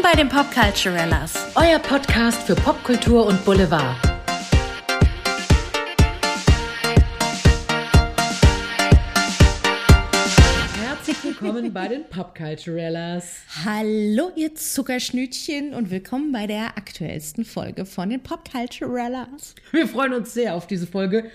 Willkommen bei den Popculturellas. Euer Podcast für Popkultur und Boulevard. Herzlich willkommen bei den Popculturellas. Hallo, ihr Zuckerschnütchen und willkommen bei der aktuellsten Folge von den Popculturellas. Wir freuen uns sehr auf diese Folge.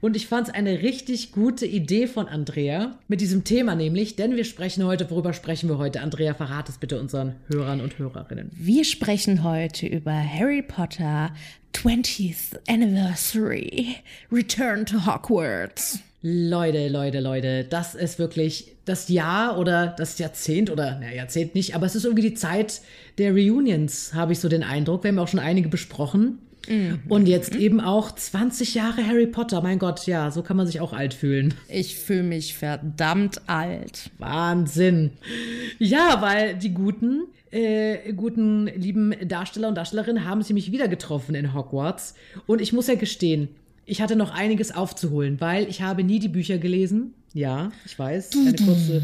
Und ich fand es eine richtig gute Idee von Andrea mit diesem Thema nämlich, denn wir sprechen heute, worüber sprechen wir heute? Andrea, verrat es bitte unseren Hörern und Hörerinnen. Wir sprechen heute über Harry Potter 20th Anniversary Return to Hogwarts. Leute, Leute, Leute, das ist wirklich das Jahr oder das Jahrzehnt oder, na, Jahrzehnt nicht, aber es ist irgendwie die Zeit der Reunions, habe ich so den Eindruck. Wir haben auch schon einige besprochen. Mhm. Und jetzt eben auch 20 Jahre Harry Potter. Mein Gott, ja, so kann man sich auch alt fühlen. Ich fühle mich verdammt alt. Wahnsinn. Ja, weil die guten, äh, guten, lieben Darsteller und Darstellerinnen haben sie mich wieder getroffen in Hogwarts. Und ich muss ja gestehen, ich hatte noch einiges aufzuholen, weil ich habe nie die Bücher gelesen. Ja, ich weiß. Eine kurze,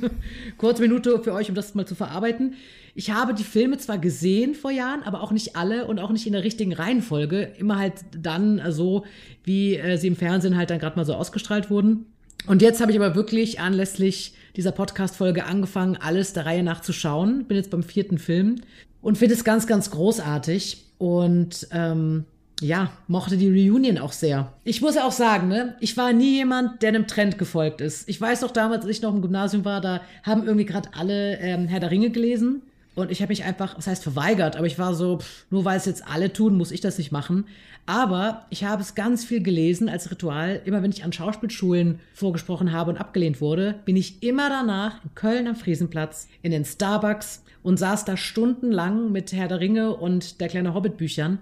kurze Minute für euch, um das mal zu verarbeiten. Ich habe die Filme zwar gesehen vor Jahren, aber auch nicht alle und auch nicht in der richtigen Reihenfolge. Immer halt dann so, wie äh, sie im Fernsehen halt dann gerade mal so ausgestrahlt wurden. Und jetzt habe ich aber wirklich anlässlich dieser Podcast-Folge angefangen, alles der Reihe nach zu schauen. Bin jetzt beim vierten Film und finde es ganz, ganz großartig. Und ähm, ja, mochte die Reunion auch sehr. Ich muss ja auch sagen, ne, ich war nie jemand, der einem Trend gefolgt ist. Ich weiß doch damals, als ich noch im Gymnasium war, da haben irgendwie gerade alle ähm, Herr der Ringe gelesen. Und ich habe mich einfach, was heißt verweigert, aber ich war so, pff, nur weil es jetzt alle tun, muss ich das nicht machen. Aber ich habe es ganz viel gelesen als Ritual. Immer wenn ich an Schauspielschulen vorgesprochen habe und abgelehnt wurde, bin ich immer danach in Köln am Friesenplatz in den Starbucks und saß da stundenlang mit Herr der Ringe und der kleine Hobbit Büchern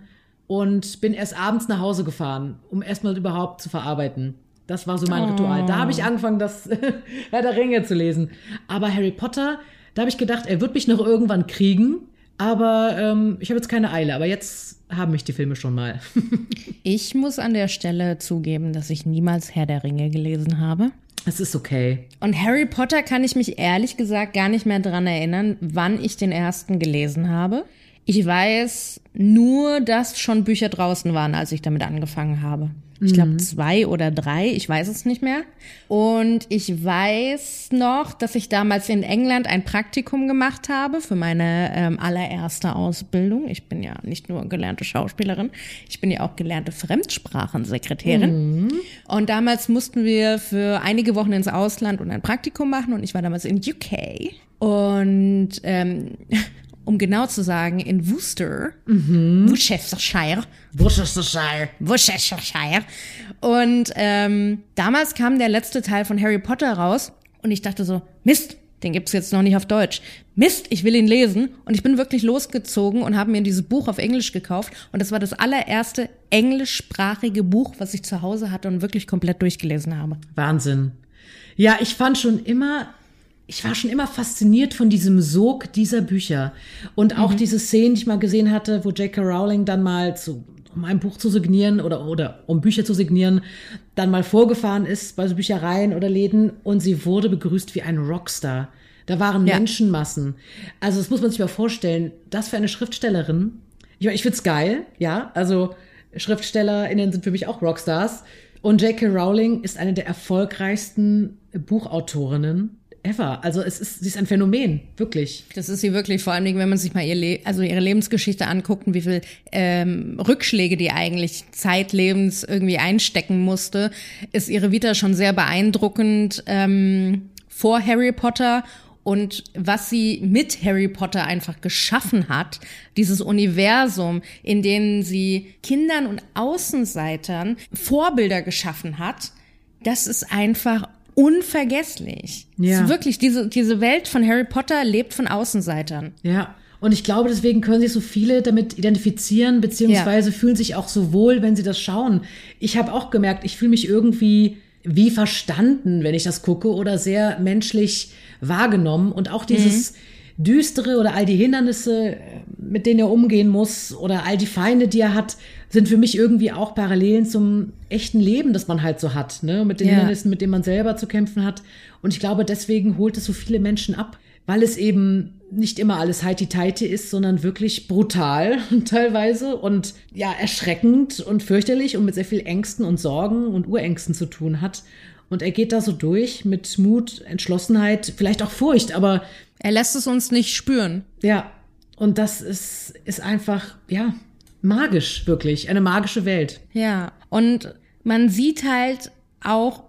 und bin erst abends nach Hause gefahren, um erstmal überhaupt zu verarbeiten. Das war so mein oh. Ritual. Da habe ich angefangen, das Herr der Ringe zu lesen. Aber Harry Potter, da habe ich gedacht, er wird mich noch irgendwann kriegen. Aber ähm, ich habe jetzt keine Eile. Aber jetzt haben mich die Filme schon mal. ich muss an der Stelle zugeben, dass ich niemals Herr der Ringe gelesen habe. Es ist okay. Und Harry Potter kann ich mich ehrlich gesagt gar nicht mehr dran erinnern, wann ich den ersten gelesen habe. Ich weiß nur, dass schon Bücher draußen waren, als ich damit angefangen habe. Ich glaube mhm. zwei oder drei, ich weiß es nicht mehr. Und ich weiß noch, dass ich damals in England ein Praktikum gemacht habe für meine ähm, allererste Ausbildung. Ich bin ja nicht nur gelernte Schauspielerin, ich bin ja auch gelernte Fremdsprachensekretärin. Mhm. Und damals mussten wir für einige Wochen ins Ausland und ein Praktikum machen und ich war damals in UK. Und ähm, um genau zu sagen, in Worcester, mhm. Worcestershire. Worcestershire. Worcestershire. Und ähm, damals kam der letzte Teil von Harry Potter raus und ich dachte so, Mist, den gibt's jetzt noch nicht auf Deutsch. Mist, ich will ihn lesen. Und ich bin wirklich losgezogen und habe mir dieses Buch auf Englisch gekauft. Und das war das allererste englischsprachige Buch, was ich zu Hause hatte und wirklich komplett durchgelesen habe. Wahnsinn. Ja, ich fand schon immer ich war schon immer fasziniert von diesem Sog dieser Bücher. Und auch mhm. diese Szenen, die ich mal gesehen hatte, wo J.K. Rowling dann mal zu, um ein Buch zu signieren oder, oder um Bücher zu signieren, dann mal vorgefahren ist bei so Büchereien oder Läden und sie wurde begrüßt wie ein Rockstar. Da waren ja. Menschenmassen. Also das muss man sich mal vorstellen. Das für eine Schriftstellerin. Ich, ich find's geil, ja. Also SchriftstellerInnen sind für mich auch Rockstars. Und J.K. Rowling ist eine der erfolgreichsten Buchautorinnen ever. Also es ist, sie ist ein Phänomen, wirklich. Das ist sie wirklich, vor allen Dingen, wenn man sich mal ihr Le also ihre Lebensgeschichte anguckt und wie viel ähm, Rückschläge die eigentlich zeitlebens irgendwie einstecken musste, ist ihre Vita schon sehr beeindruckend ähm, vor Harry Potter und was sie mit Harry Potter einfach geschaffen hat, dieses Universum, in dem sie Kindern und Außenseitern Vorbilder geschaffen hat, das ist einfach unvergesslich. Ja. ist wirklich, diese, diese Welt von Harry Potter lebt von Außenseitern. Ja. Und ich glaube, deswegen können sich so viele damit identifizieren, beziehungsweise ja. fühlen sich auch so wohl, wenn sie das schauen. Ich habe auch gemerkt, ich fühle mich irgendwie wie verstanden, wenn ich das gucke, oder sehr menschlich wahrgenommen. Und auch dieses mhm. Düstere oder all die Hindernisse, mit denen er umgehen muss, oder all die Feinde, die er hat, sind für mich irgendwie auch Parallelen zum echten Leben, das man halt so hat, ne? Mit den ja. Hindernissen, mit denen man selber zu kämpfen hat. Und ich glaube, deswegen holt es so viele Menschen ab. weil es eben nicht immer alles heiti-teiti ist, sondern wirklich brutal teilweise und ja, erschreckend und fürchterlich und mit sehr viel Ängsten und Sorgen und Urängsten zu tun hat. Und er geht da so durch mit Mut, Entschlossenheit, vielleicht auch Furcht, aber. Er lässt es uns nicht spüren. Ja. Und das ist, ist einfach, ja, magisch, wirklich. Eine magische Welt. Ja. Und man sieht halt auch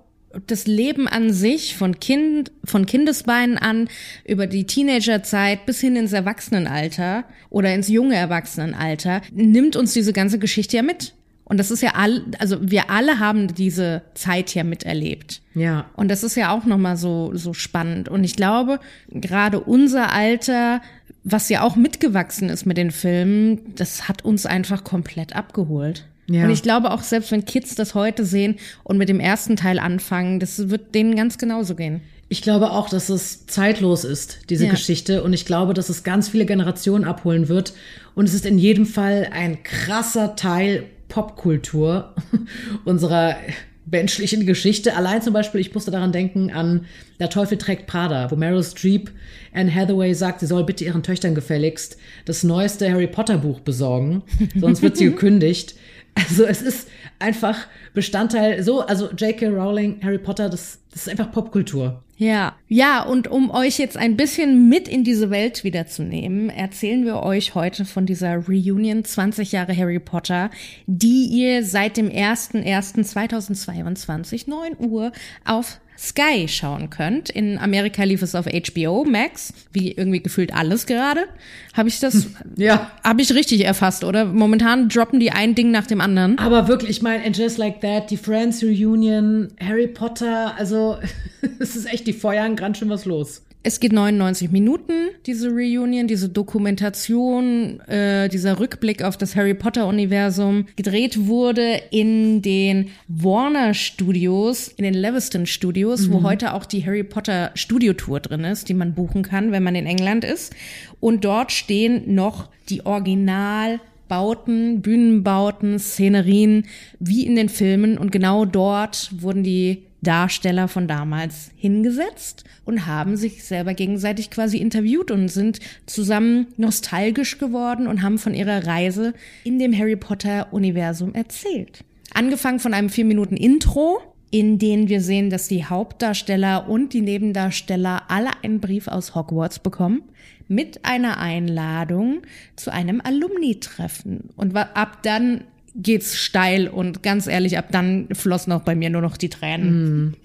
das Leben an sich von Kind, von Kindesbeinen an über die Teenagerzeit bis hin ins Erwachsenenalter oder ins junge Erwachsenenalter nimmt uns diese ganze Geschichte ja mit. Und das ist ja all, also wir alle haben diese Zeit ja miterlebt. Ja. Und das ist ja auch nochmal so, so spannend. Und ich glaube, gerade unser Alter, was ja auch mitgewachsen ist mit den Filmen, das hat uns einfach komplett abgeholt. Ja. Und ich glaube auch, selbst wenn Kids das heute sehen und mit dem ersten Teil anfangen, das wird denen ganz genauso gehen. Ich glaube auch, dass es zeitlos ist, diese ja. Geschichte. Und ich glaube, dass es ganz viele Generationen abholen wird. Und es ist in jedem Fall ein krasser Teil Popkultur unserer menschlichen Geschichte. Allein zum Beispiel, ich musste daran denken an Der Teufel trägt Prada, wo Meryl Streep Anne Hathaway sagt, sie soll bitte ihren Töchtern gefälligst das neueste Harry Potter Buch besorgen, sonst wird sie gekündigt. Also es ist einfach Bestandteil, so, also J.K. Rowling, Harry Potter, das, das ist einfach Popkultur. Ja, ja, und um euch jetzt ein bisschen mit in diese Welt wiederzunehmen, erzählen wir euch heute von dieser Reunion 20 Jahre Harry Potter, die ihr seit dem 01.01.2022 9 Uhr auf Sky schauen könnt. In Amerika lief es auf HBO Max, wie irgendwie gefühlt alles gerade. Habe ich das? ja. Habe ich richtig erfasst, oder? Momentan droppen die ein Ding nach dem anderen. Aber wirklich, ich meine, and just like that, die Friends Reunion, Harry Potter, also es ist echt, die feuern ganz schön was los. Es geht 99 Minuten, diese Reunion, diese Dokumentation, äh, dieser Rückblick auf das Harry Potter-Universum. Gedreht wurde in den Warner Studios, in den Leviston Studios, mhm. wo heute auch die Harry Potter Studio-Tour drin ist, die man buchen kann, wenn man in England ist. Und dort stehen noch die Original Bauten, Bühnenbauten, Szenerien wie in den Filmen und genau dort wurden die Darsteller von damals hingesetzt und haben sich selber gegenseitig quasi interviewt und sind zusammen nostalgisch geworden und haben von ihrer Reise in dem Harry Potter Universum erzählt. Angefangen von einem vier Minuten Intro, in denen wir sehen, dass die Hauptdarsteller und die Nebendarsteller alle einen Brief aus Hogwarts bekommen mit einer Einladung zu einem Alumni-Treffen. Und ab dann geht's steil und ganz ehrlich, ab dann flossen auch bei mir nur noch die Tränen. Mm.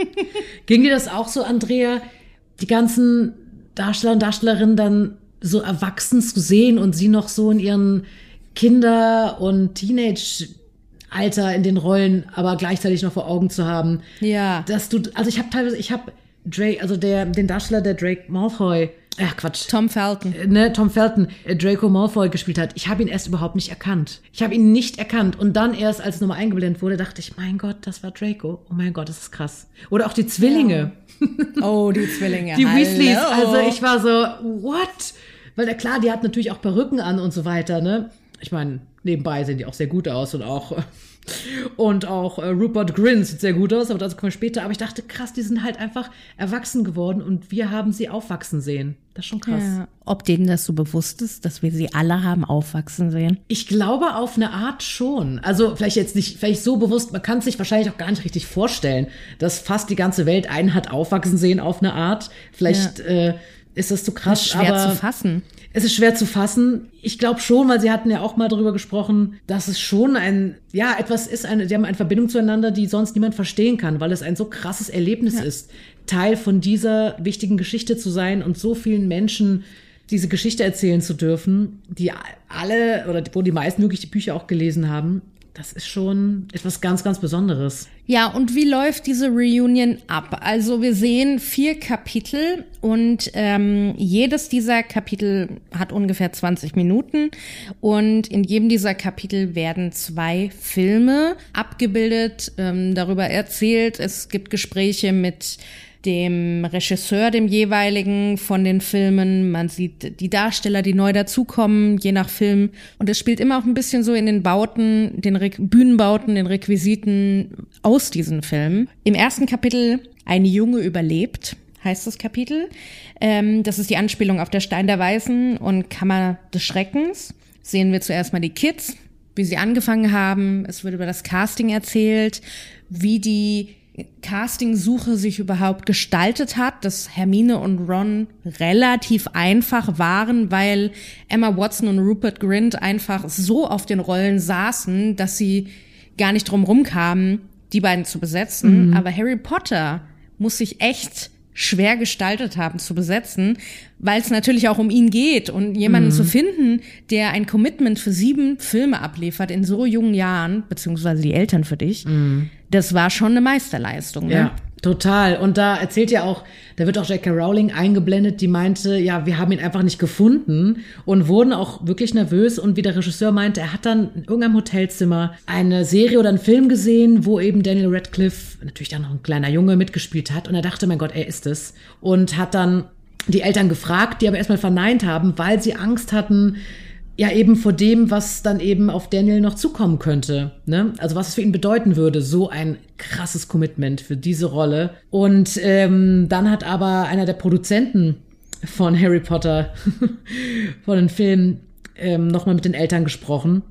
Ging dir das auch so, Andrea, die ganzen Darsteller und Darstellerinnen dann so erwachsen zu sehen und sie noch so in ihren Kinder- und Teenage-Alter in den Rollen, aber gleichzeitig noch vor Augen zu haben. Ja. Dass du, also ich habe teilweise, ich habe Drake, also der, den Darsteller, der Drake Malfoy Ach Quatsch. Tom Felton. Äh, ne, Tom Felton, äh, Draco Malfoy gespielt hat. Ich habe ihn erst überhaupt nicht erkannt. Ich habe ihn nicht erkannt. Und dann erst, als es nochmal eingeblendet wurde, dachte ich, mein Gott, das war Draco. Oh mein Gott, das ist krass. Oder auch die Zwillinge. Ja. Oh, die Zwillinge. die Weasleys. Also ich war so, what? Weil klar, die hat natürlich auch Perücken an und so weiter, ne? Ich meine, nebenbei sehen die auch sehr gut aus und auch und auch äh, Rupert Grint sieht sehr gut aus, aber dazu kommen wir später. Aber ich dachte, krass, die sind halt einfach erwachsen geworden und wir haben sie aufwachsen sehen. Das ist schon krass. Ja. Ob denen das so bewusst ist, dass wir sie alle haben aufwachsen sehen? Ich glaube auf eine Art schon. Also vielleicht jetzt nicht, vielleicht so bewusst, man kann es sich wahrscheinlich auch gar nicht richtig vorstellen, dass fast die ganze Welt einen hat aufwachsen sehen auf eine Art. Vielleicht ja. äh, ist das zu krass. Das ist schwer aber zu fassen. Es ist schwer zu fassen. Ich glaube schon, weil sie hatten ja auch mal darüber gesprochen, dass es schon ein, ja, etwas ist, eine, die haben eine Verbindung zueinander, die sonst niemand verstehen kann, weil es ein so krasses Erlebnis ja. ist, Teil von dieser wichtigen Geschichte zu sein und so vielen Menschen diese Geschichte erzählen zu dürfen, die alle oder wo die meisten wirklich die Bücher auch gelesen haben das ist schon etwas ganz, ganz Besonderes. Ja, und wie läuft diese Reunion ab? Also wir sehen vier Kapitel und ähm, jedes dieser Kapitel hat ungefähr 20 Minuten und in jedem dieser Kapitel werden zwei Filme abgebildet, ähm, darüber erzählt. Es gibt Gespräche mit dem Regisseur, dem jeweiligen von den Filmen. Man sieht die Darsteller, die neu dazukommen, je nach Film. Und es spielt immer auch ein bisschen so in den Bauten, den Re Bühnenbauten, den Requisiten aus diesen Filmen. Im ersten Kapitel eine Junge überlebt heißt das Kapitel. Ähm, das ist die Anspielung auf der Stein der Weißen und Kammer des Schreckens. Sehen wir zuerst mal die Kids, wie sie angefangen haben. Es wird über das Casting erzählt, wie die Casting-Suche sich überhaupt gestaltet hat, dass Hermine und Ron relativ einfach waren, weil Emma Watson und Rupert Grint einfach so auf den Rollen saßen, dass sie gar nicht drum kamen, die beiden zu besetzen. Mhm. Aber Harry Potter muss sich echt schwer gestaltet haben zu besetzen, weil es natürlich auch um ihn geht und jemanden mhm. zu finden, der ein Commitment für sieben Filme abliefert in so jungen Jahren, beziehungsweise die Eltern für dich, mhm. Das war schon eine Meisterleistung. Ne? Ja. Total. Und da erzählt ja auch, da wird auch J.K. Rowling eingeblendet, die meinte, ja, wir haben ihn einfach nicht gefunden und wurden auch wirklich nervös. Und wie der Regisseur meinte, er hat dann in irgendeinem Hotelzimmer eine Serie oder einen Film gesehen, wo eben Daniel Radcliffe, natürlich dann noch ein kleiner Junge, mitgespielt hat. Und er dachte, mein Gott, er ist es. Und hat dann die Eltern gefragt, die aber erstmal verneint haben, weil sie Angst hatten, ja eben vor dem, was dann eben auf Daniel noch zukommen könnte. Ne? Also was es für ihn bedeuten würde, so ein krasses Commitment für diese Rolle. Und ähm, dann hat aber einer der Produzenten von Harry Potter, von den Filmen, ähm, nochmal mit den Eltern gesprochen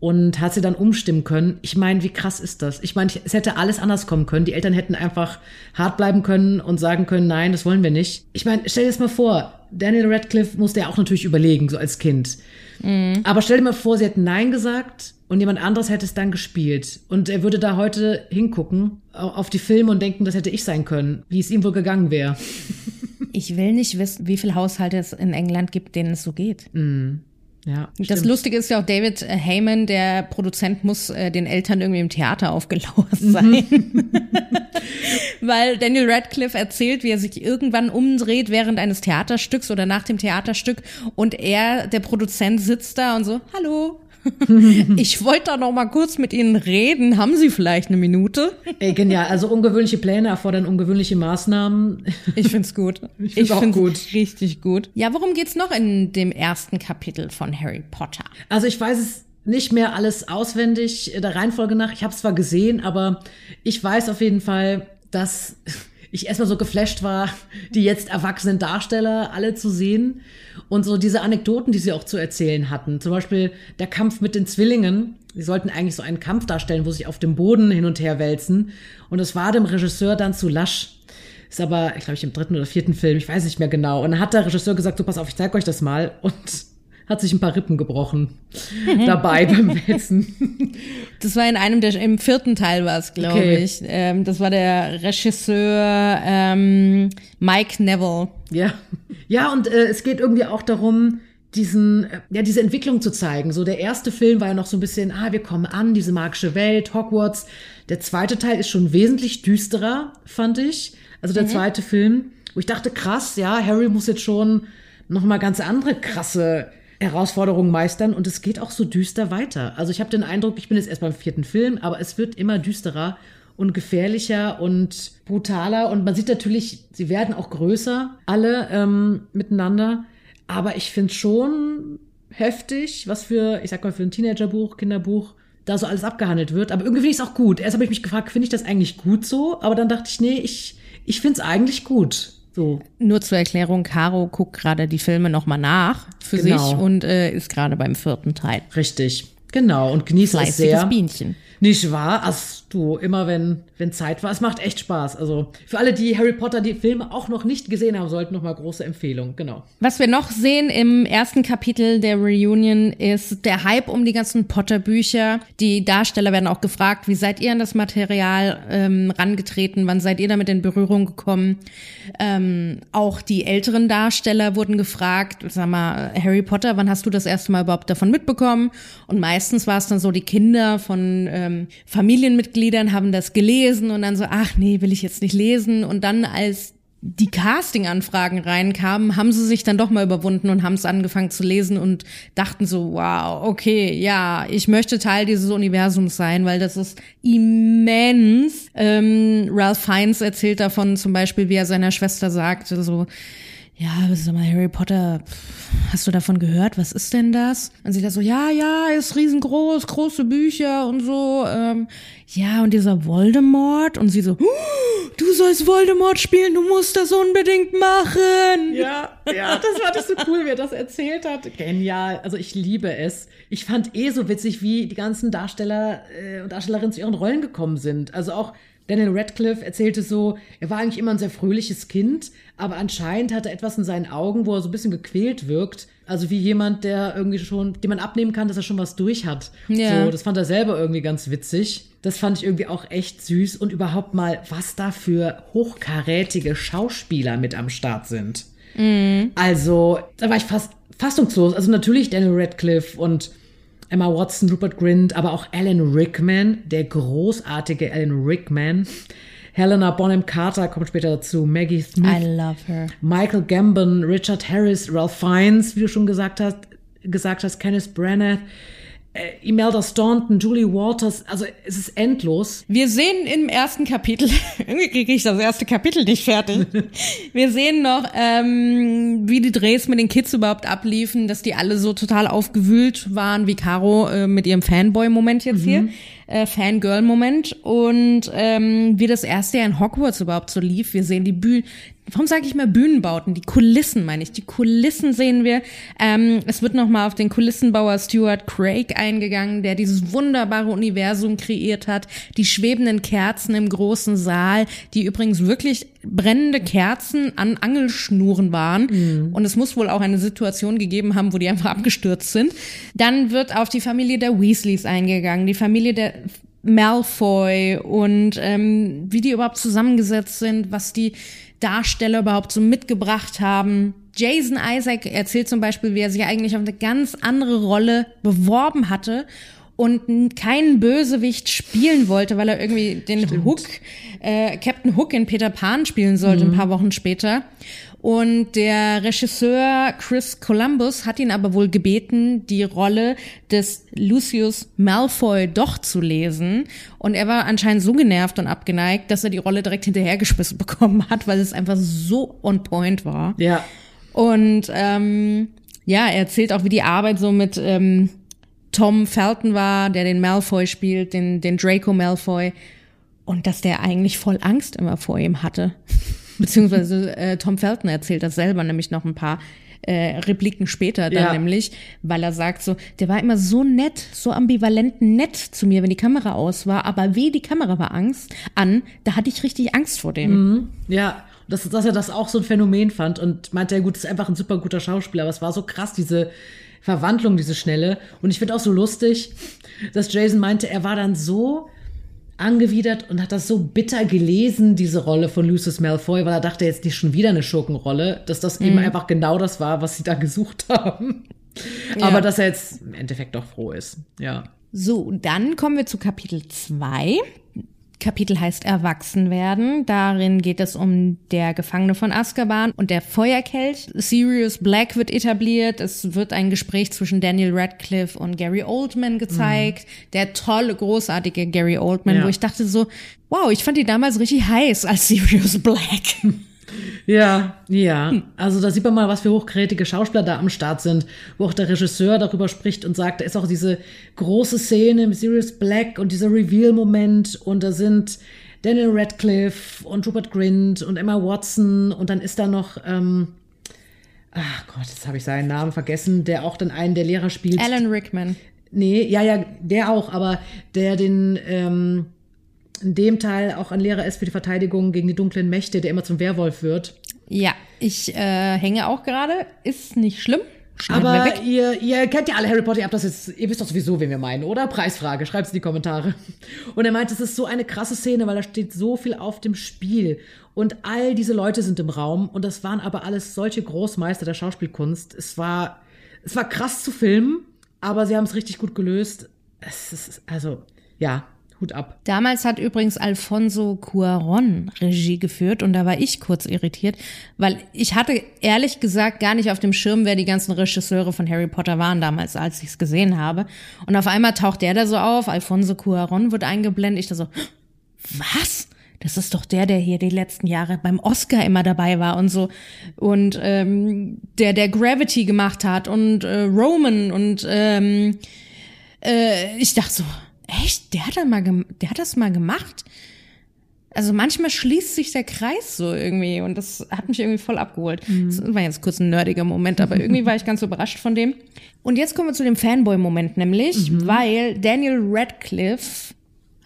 und hat sie dann umstimmen können. Ich meine, wie krass ist das? Ich meine, es hätte alles anders kommen können. Die Eltern hätten einfach hart bleiben können und sagen können, nein, das wollen wir nicht. Ich meine, stell dir das mal vor, Daniel Radcliffe musste ja auch natürlich überlegen, so als Kind. Mhm. Aber stell dir mal vor, sie hätten Nein gesagt und jemand anderes hätte es dann gespielt. Und er würde da heute hingucken auf die Filme und denken, das hätte ich sein können, wie es ihm wohl gegangen wäre. Ich will nicht wissen, wie viele Haushalte es in England gibt, denen es so geht. Mhm. Ja, das stimmt. Lustige ist ja auch David Heyman, der Produzent, muss äh, den Eltern irgendwie im Theater aufgelauert mhm. sein. Mhm. Weil Daniel Radcliffe erzählt, wie er sich irgendwann umdreht während eines Theaterstücks oder nach dem Theaterstück und er, der Produzent, sitzt da und so, hallo, ich wollte da noch mal kurz mit Ihnen reden. Haben Sie vielleicht eine Minute? Ey, genial. Also ungewöhnliche Pläne erfordern ungewöhnliche Maßnahmen. Ich find's gut. Ich find's, ich auch find's gut. Richtig gut. Ja, worum geht's noch in dem ersten Kapitel von Harry Potter? Also ich weiß es nicht mehr alles auswendig der Reihenfolge nach. Ich habe es zwar gesehen, aber ich weiß auf jeden Fall, dass ich erstmal so geflasht war, die jetzt erwachsenen Darsteller alle zu sehen und so diese Anekdoten, die sie auch zu erzählen hatten. Zum Beispiel der Kampf mit den Zwillingen. Sie sollten eigentlich so einen Kampf darstellen, wo sie auf dem Boden hin und her wälzen. Und es war dem Regisseur dann zu lasch. Ist aber, glaube ich, im dritten oder vierten Film, ich weiß nicht mehr genau. Und dann hat der Regisseur gesagt, so pass auf, ich zeig euch das mal. Und hat sich ein paar Rippen gebrochen dabei beim Wälzen. Das war in einem der, im vierten Teil war es, glaube okay. ich. Ähm, das war der Regisseur ähm, Mike Neville. Ja. Ja, und äh, es geht irgendwie auch darum, diesen, äh, ja, diese Entwicklung zu zeigen. So, der erste Film war ja noch so ein bisschen, ah, wir kommen an, diese magische Welt, Hogwarts. Der zweite Teil ist schon wesentlich düsterer, fand ich. Also der mhm. zweite Film, wo ich dachte, krass, ja, Harry muss jetzt schon noch mal ganz andere krasse Herausforderungen meistern und es geht auch so düster weiter. Also ich habe den Eindruck, ich bin jetzt erst beim vierten Film, aber es wird immer düsterer und gefährlicher und brutaler und man sieht natürlich, sie werden auch größer, alle ähm, miteinander. Aber ich finde schon heftig, was für, ich sag mal, für ein Teenagerbuch, Kinderbuch, da so alles abgehandelt wird. Aber irgendwie finde ich es auch gut. Erst habe ich mich gefragt, finde ich das eigentlich gut so? Aber dann dachte ich, nee, ich, ich finde es eigentlich gut. So. Nur zur Erklärung, Caro guckt gerade die Filme nochmal nach für genau. sich und äh, ist gerade beim vierten Teil. Richtig, genau. Und genießt es sehr. Bienchen. Nicht wahr? Ach du, immer wenn, wenn Zeit war. Es macht echt Spaß. Also für alle, die Harry Potter, die Filme auch noch nicht gesehen haben sollten, nochmal große Empfehlung. Genau. Was wir noch sehen im ersten Kapitel der Reunion ist der Hype um die ganzen Potter-Bücher. Die Darsteller werden auch gefragt, wie seid ihr an das Material ähm, rangetreten? Wann seid ihr damit in Berührung gekommen? Ähm, auch die älteren Darsteller wurden gefragt, sag mal, Harry Potter, wann hast du das erste Mal überhaupt davon mitbekommen? Und meistens war es dann so die Kinder von ähm, Familienmitgliedern haben das gelesen und dann so, ach nee, will ich jetzt nicht lesen. Und dann als die Casting-Anfragen reinkamen, haben sie sich dann doch mal überwunden und haben es angefangen zu lesen und dachten so, wow, okay, ja, ich möchte Teil dieses Universums sein, weil das ist immens. Ähm, Ralph Fiennes erzählt davon zum Beispiel, wie er seiner Schwester sagte, so, ja, sag mal, Harry Potter, hast du davon gehört? Was ist denn das? Und sie da so, ja, ja, ist riesengroß, große Bücher und so. Ähm, ja, und dieser Voldemort. Und sie so, du sollst Voldemort spielen, du musst das unbedingt machen. Ja, ja, das war das so cool, wie er das erzählt hat. Genial. Also ich liebe es. Ich fand eh so witzig, wie die ganzen Darsteller äh, und Darstellerinnen zu ihren Rollen gekommen sind. Also auch Daniel Radcliffe erzählte so, er war eigentlich immer ein sehr fröhliches Kind, aber anscheinend hatte er etwas in seinen Augen, wo er so ein bisschen gequält wirkt. Also wie jemand, der irgendwie schon, dem man abnehmen kann, dass er schon was durch hat. Ja. So, das fand er selber irgendwie ganz witzig. Das fand ich irgendwie auch echt süß und überhaupt mal, was da für hochkarätige Schauspieler mit am Start sind. Also, da war ich fast fassungslos. Also natürlich Daniel Radcliffe und Emma Watson, Rupert Grint, aber auch Alan Rickman, der großartige Alan Rickman. Helena Bonham Carter kommt später dazu. Maggie Smith. I love her. Michael Gambon, Richard Harris, Ralph Fiennes, wie du schon gesagt hast, gesagt hast, Kenneth Branagh, äh, Imelda Staunton, Julie Walters, also es ist endlos. Wir sehen im ersten Kapitel, irgendwie kriege ich das erste Kapitel nicht fertig. Wir sehen noch, ähm, wie die Drehs mit den Kids überhaupt abliefen, dass die alle so total aufgewühlt waren, wie Caro äh, mit ihrem Fanboy-Moment jetzt hier, äh, Fangirl-Moment und ähm, wie das erste Jahr in Hogwarts überhaupt so lief. Wir sehen die Bühnen, warum sage ich mal Bühnenbauten? Die Kulissen meine ich. Die Kulissen sehen wir. Ähm, es wird nochmal auf den Kulissenbauer Stuart Craig eingegangen, der dieses wunderbare Universum kreiert hat. Die schwebenden Kerzen im großen Saal, die übrigens wirklich brennende Kerzen an Angelschnuren waren. Und es muss wohl auch eine Situation gegeben haben, wo die einfach abgestürzt sind. Dann wird auf die Familie der Weasleys eingegangen, die Familie der Malfoy und ähm, wie die überhaupt zusammengesetzt sind, was die Darsteller überhaupt so mitgebracht haben. Jason Isaac erzählt zum Beispiel, wie er sich eigentlich auf eine ganz andere Rolle beworben hatte und keinen Bösewicht spielen wollte, weil er irgendwie den Hook, äh, Captain Hook in Peter Pan spielen sollte, ein paar Wochen später. Und der Regisseur Chris Columbus hat ihn aber wohl gebeten, die Rolle des Lucius Malfoy doch zu lesen. Und er war anscheinend so genervt und abgeneigt, dass er die Rolle direkt hinterhergeschmissen bekommen hat, weil es einfach so on point war. Ja. Und ähm, ja, er erzählt auch, wie die Arbeit so mit ähm, Tom Felton war, der den Malfoy spielt, den, den Draco Malfoy. Und dass der eigentlich voll Angst immer vor ihm hatte. Beziehungsweise äh, Tom Felton erzählt das selber, nämlich noch ein paar äh, Repliken später dann Ja. nämlich, weil er sagt so, der war immer so nett, so ambivalent nett zu mir, wenn die Kamera aus war, aber weh, die Kamera war Angst an, da hatte ich richtig Angst vor dem. Ja, dass, dass er das auch so ein Phänomen fand und meinte, ja gut, ist einfach ein super guter Schauspieler, aber es war so krass, diese Verwandlung, diese schnelle. Und ich finde auch so lustig, dass Jason meinte, er war dann so angewidert und hat das so bitter gelesen, diese Rolle von Lucius Malfoy, weil er dachte jetzt nicht schon wieder eine Schurkenrolle, dass das eben einfach genau das war, was sie da gesucht haben. Aber dass er jetzt im Endeffekt doch froh ist. Ja. So, dann kommen wir zu Kapitel 2. Kapitel heißt Erwachsenwerden. Darin geht es um der Gefangene von Azkaban und der Feuerkelch. Sirius Black wird etabliert. Es wird ein Gespräch zwischen Daniel Radcliffe und Gary Oldman gezeigt. Der tolle, großartige Gary Oldman, Ja. wo ich dachte so, wow, ich fand die damals richtig heiß als Sirius Black. Ja, ja. Also da sieht man mal, was für hochkarätige Schauspieler da am Start sind, wo auch der Regisseur darüber spricht und sagt, da ist auch diese große Szene mit Sirius Black und dieser Reveal-Moment und da sind Daniel Radcliffe und Rupert Grint und Emma Watson und dann ist da noch, ähm, ach Gott, jetzt habe ich seinen Namen vergessen, der auch dann einen der Lehrer spielt. Alan Rickman. Nee, ja, ja, der auch, aber der den, ähm, in dem Teil auch ein Lehrer ist für die Verteidigung gegen die dunklen Mächte, der immer zum Werwolf wird. Ja, ich äh, hänge auch gerade. Ist nicht schlimm. Schneiden Aber ihr, ihr kennt ja alle Harry Potter, ihr habt das jetzt, ihr wisst doch sowieso, wen wir meinen, oder? Preisfrage, schreibt's in die Kommentare. Und er meint, es ist so eine krasse Szene, weil da steht so viel auf dem Spiel. Und all diese Leute sind im Raum und das waren aber alles solche Großmeister der Schauspielkunst. Es war, es war krass zu filmen, aber sie haben es richtig gut gelöst. Es ist, also, ja, Hut ab. Damals hat übrigens Alfonso Cuaron Regie geführt und da war ich kurz irritiert, weil ich hatte ehrlich gesagt gar nicht auf dem Schirm, wer die ganzen Regisseure von Harry Potter waren damals, als ich es gesehen habe. Und auf einmal taucht der da so auf, Alfonso Cuaron wird eingeblendet, ich da so, was? Das ist doch der, der hier die letzten Jahre beim Oscar immer dabei war und so. Und ähm, der, der Gravity gemacht hat und äh, Roman und ähm, äh, ich dachte so, echt, der hat, da mal der hat das mal gemacht? Also manchmal schließt sich der Kreis so irgendwie und das hat mich irgendwie voll abgeholt. Das war jetzt kurz ein nerdiger Moment, aber irgendwie war ich ganz überrascht von dem. Und jetzt kommen wir zu dem Fanboy-Moment nämlich, weil Daniel Radcliffe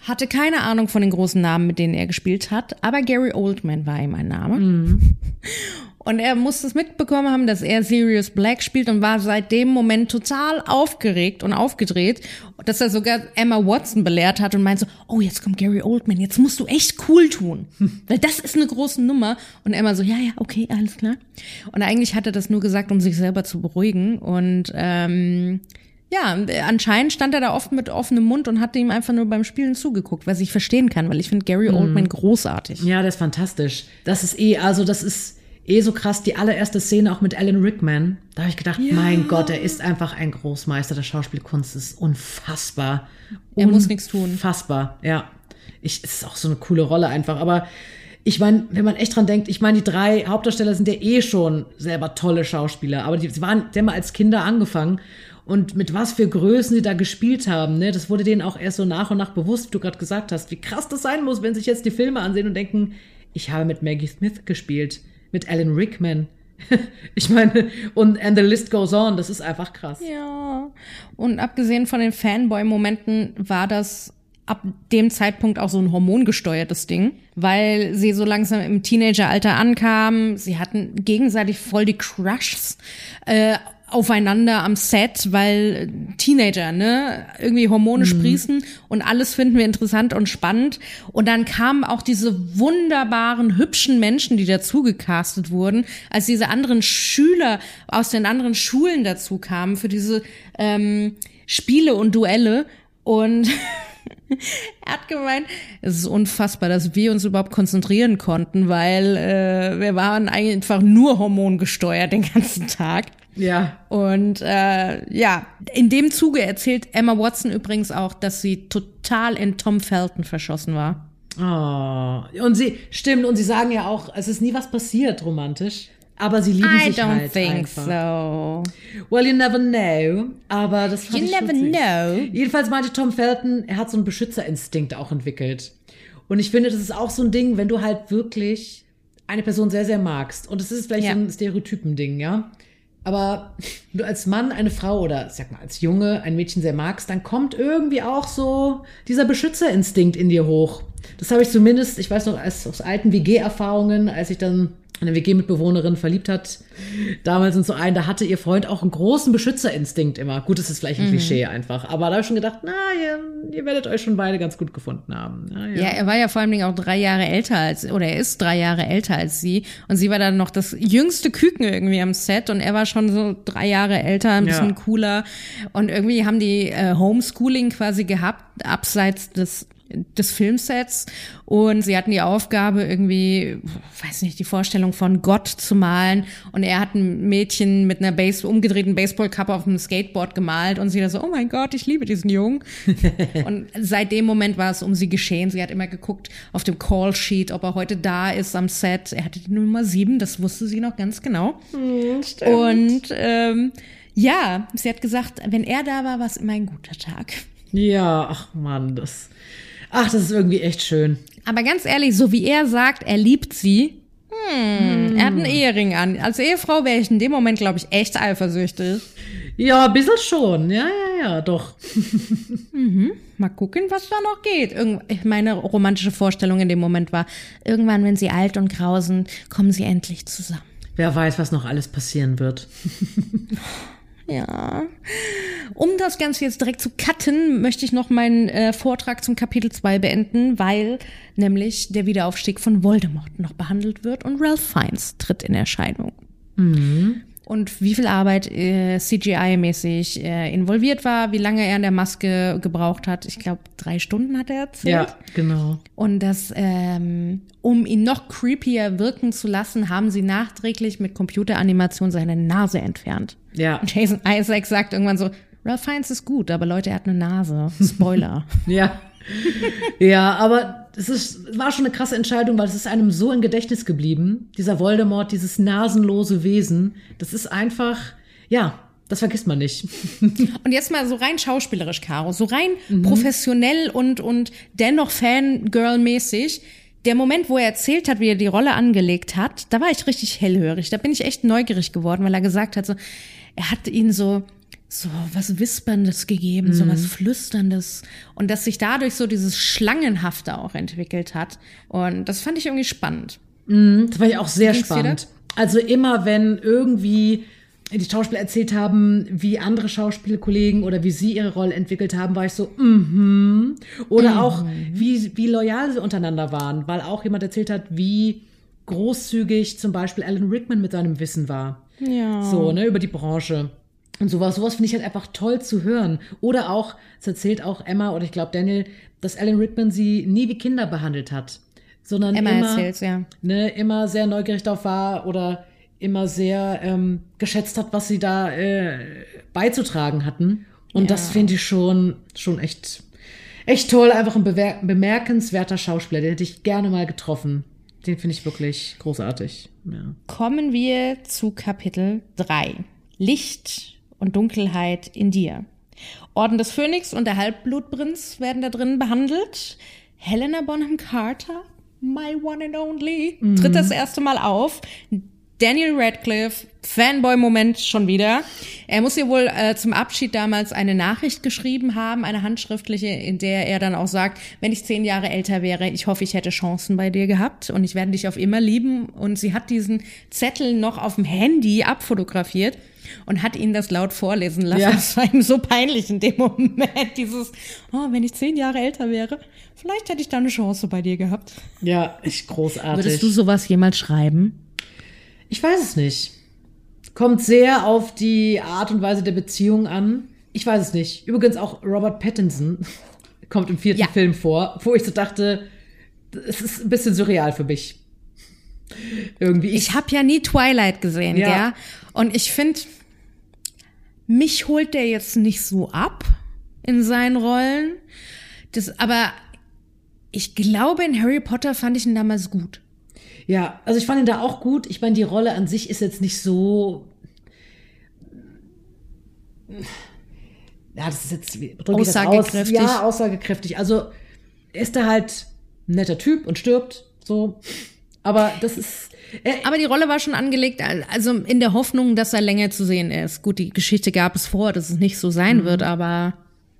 hatte keine Ahnung von den großen Namen, mit denen er gespielt hat, aber Gary Oldman war ihm ein Name. Und er muss es mitbekommen haben, dass er Sirius Black spielt und war seit dem Moment total aufgeregt und aufgedreht, dass er sogar Emma Watson belehrt hat und meint so, oh, jetzt kommt Gary Oldman, jetzt musst du echt cool tun, weil das ist eine große Nummer. Und Emma so, ja, ja, okay, alles klar. Und eigentlich hat er das nur gesagt, um sich selber zu beruhigen und ähm, ja, anscheinend stand er da oft mit offenem Mund und hatte ihm einfach nur beim Spielen zugeguckt, was ich verstehen kann, weil ich finde Gary Oldman großartig. Ja, das ist fantastisch. Das ist eh, also das ist eh so krass, die allererste Szene auch mit Alan Rickman. Da habe ich gedacht, mein Gott, er ist einfach ein Großmeister der Schauspielkunst. Das ist unfassbar. Er muss nichts tun. Unfassbar, ja. Ich, es ist auch so eine coole Rolle einfach, aber ich meine, wenn man echt dran denkt, ich meine, die drei Hauptdarsteller sind ja eh schon selber tolle Schauspieler, aber die, sie waren, die haben mal als Kinder angefangen und mit was für Größen sie da gespielt haben, ne, das wurde denen auch erst so nach und nach bewusst, wie du gerade gesagt hast, wie krass das sein muss, wenn sich jetzt die Filme ansehen und denken, ich habe mit Maggie Smith gespielt, mit Alan Rickman. Ich meine, und and the list goes on, das ist einfach krass. Ja. Und abgesehen von den Fanboy-Momenten war das ab dem Zeitpunkt auch so ein hormongesteuertes Ding, weil sie so langsam im Teenageralter ankamen. Sie hatten gegenseitig voll die Crushs äh, aufeinander am Set, weil Teenager, ne, irgendwie Hormone sprießen und alles finden wir interessant und spannend. Und dann kamen auch diese wunderbaren, hübschen Menschen, die dazu gecastet wurden, als diese anderen Schüler aus den anderen Schulen dazu kamen für diese ähm, Spiele und Duelle. Und er hat gemeint, es ist unfassbar, dass wir uns überhaupt konzentrieren konnten, weil äh, wir waren einfach nur hormongesteuert den ganzen Tag. Ja. Und äh, ja, in dem Zuge erzählt Emma Watson übrigens auch, dass sie total in Tom Felton verschossen war. Oh. Und sie, stimmt, und sie sagen ja auch, es ist nie was passiert romantisch. Aber sie lieben I sich don't halt think einfach. so. Well, you never know. Aber das fand You ich never süß. know. Jedenfalls meinte Tom Felton, er hat so einen Beschützerinstinkt auch entwickelt. Und ich finde, das ist auch so ein Ding, wenn du halt wirklich eine Person sehr, sehr magst. Und es ist vielleicht Ja. so ein Stereotypen-Ding, ja. Aber du als Mann eine Frau oder sag mal als Junge ein Mädchen sehr magst, dann kommt irgendwie auch so dieser Beschützerinstinkt in dir hoch. Das habe ich zumindest, ich weiß noch, als, aus alten WG-Erfahrungen, als ich dann eine WG-Mitbewohnerin verliebt hat, damals und so einen, da hatte ihr Freund auch einen großen Beschützerinstinkt immer. Gut, das ist vielleicht ein Klischee einfach, aber da habe ich schon gedacht, na, ihr, ihr werdet euch schon beide ganz gut gefunden haben. Ja, ja. Ja, er war ja vor allen Dingen auch drei Jahre älter als, oder er ist drei Jahre älter als sie. Und sie war dann noch das jüngste Küken irgendwie am Set und er war schon so drei Jahre älter, ein bisschen Ja. cooler. Und irgendwie haben die äh, Homeschooling quasi gehabt, abseits des des Filmsets und sie hatten die Aufgabe irgendwie, weiß nicht, die Vorstellung von Gott zu malen und er hat ein Mädchen mit einer Base umgedrehten Baseballkappe auf einem Skateboard gemalt und sie da so, oh mein Gott, ich liebe diesen Jungen. Und seit dem Moment war es um sie geschehen. Sie hat immer geguckt auf dem Call-Sheet, ob er heute da ist am Set. Er hatte die Nummer sieben, das wusste sie noch ganz genau. Und ähm, ja, sie hat gesagt, wenn er da war, war es immer ein guter Tag. ja, ach Mann, das, ach, das ist irgendwie echt schön. Aber ganz ehrlich, so wie er sagt, er liebt sie. Hm, Er hat einen Ehering an. Als Ehefrau wäre ich in dem Moment, glaube ich, echt eifersüchtig. Ja, ein bisschen schon. Ja, ja, ja, doch. Mal gucken, was da noch geht. Irgend meine romantische Vorstellung in dem Moment war, irgendwann, wenn sie alt und grau sind, kommen sie endlich zusammen. Wer weiß, was noch alles passieren wird. Ja. Um das Ganze jetzt direkt zu cutten, möchte ich noch meinen äh, Vortrag zum Kapitel 2 beenden, weil nämlich der Wiederaufstieg von Voldemort noch behandelt wird und Ralph Fiennes tritt in Erscheinung. Und wie viel Arbeit äh, CGI-mäßig äh, involviert war, wie lange er an der Maske gebraucht hat. Ich glaube, drei Stunden hat er erzählt. Ja, genau. Und das, ähm, um ihn noch creepier wirken zu lassen, haben sie nachträglich mit Computeranimation seine Nase entfernt. Ja, Und Jason Isaac sagt irgendwann so, Ralph Fiennes ist gut, aber Leute, er hat eine Nase. Spoiler. ja. ja, aber es ist, war schon eine krasse Entscheidung, weil es ist einem so im Gedächtnis geblieben. Dieser Voldemort, dieses nasenlose Wesen, das ist einfach, ja, das vergisst man nicht. Und jetzt mal so rein schauspielerisch, Caro, so rein professionell und, und dennoch Fangirl-mäßig. der Moment, wo er erzählt hat, wie er die Rolle angelegt hat, da war ich richtig hellhörig. Da bin ich echt neugierig geworden, weil er gesagt hat, so, er hat ihn so, so was Wisperndes gegeben, Mhm. so was Flüsterndes und dass sich dadurch so dieses Schlangenhafte auch entwickelt hat. Und das fand ich irgendwie spannend. Das war ja auch sehr Ging's spannend. Also immer, wenn irgendwie die Schauspieler erzählt haben, wie andere Schauspielkollegen oder wie sie ihre Rolle entwickelt haben, war ich so, mhm. Oder auch, wie, wie loyal sie untereinander waren, weil auch jemand erzählt hat, wie großzügig zum Beispiel Alan Rickman mit seinem Wissen war. Ja. So, ne, über die Branche. Und sowas, sowas finde ich halt einfach toll zu hören. Oder auch, es erzählt auch Emma oder ich glaube Daniel, dass Alan Rickman sie nie wie Kinder behandelt hat, sondern Emma immer, ja. ne, immer sehr neugierig darauf war oder immer sehr ähm, geschätzt hat, was sie da äh, beizutragen hatten. Und Ja. das finde ich schon, schon echt, echt toll. Einfach ein bewer- bemerkenswerter Schauspieler. Den hätte ich gerne mal getroffen. Den finde ich wirklich großartig. Ja. Kommen wir zu Kapitel 3. Licht und Dunkelheit in dir. Orden des Phönix und der Halbblutprinz werden da drin behandelt. Helena Bonham Carter, my one and only, tritt das erste Mal auf. Daniel Radcliffe, Fanboy-Moment schon wieder. Er muss ihr wohl äh, zum Abschied damals eine Nachricht geschrieben haben, eine handschriftliche, in der er dann auch sagt, wenn ich zehn Jahre älter wäre, ich hoffe, ich hätte Chancen bei dir gehabt und ich werde dich auf immer lieben. Und sie hat diesen Zettel noch auf dem Handy abfotografiert und hat ihn das laut vorlesen lassen. Ja. Das war ihm so peinlich in dem Moment, dieses, oh, wenn ich zehn Jahre älter wäre, vielleicht hätte ich da eine Chance bei dir gehabt. Ja, echt großartig. Würdest du sowas jemals schreiben? Ich weiß es nicht. Kommt sehr auf die Art und Weise der Beziehung an. Ich weiß es nicht. Übrigens auch Robert Pattinson kommt im vierten Ja. Film vor, wo ich so dachte, es ist ein bisschen surreal für mich. Irgendwie. Ich habe ja nie Twilight gesehen, Ja. ja. Und ich finde, mich holt der jetzt nicht so ab in seinen Rollen. Das, aber ich glaube, in Harry Potter fand ich ihn damals gut. Ja, also ich fand ihn da auch gut. Ich meine, die Rolle an sich ist jetzt nicht so. Ja, das ist jetzt wie drücke ich das aus? Aussagekräftig. Ja, aussagekräftig. Also er ist da halt ein netter Typ und stirbt so. Aber das ist. Er, Aber die Rolle war schon angelegt, also in der Hoffnung, dass er länger zu sehen ist. Gut, die Geschichte gab es vor, dass es nicht so sein Mhm. wird, aber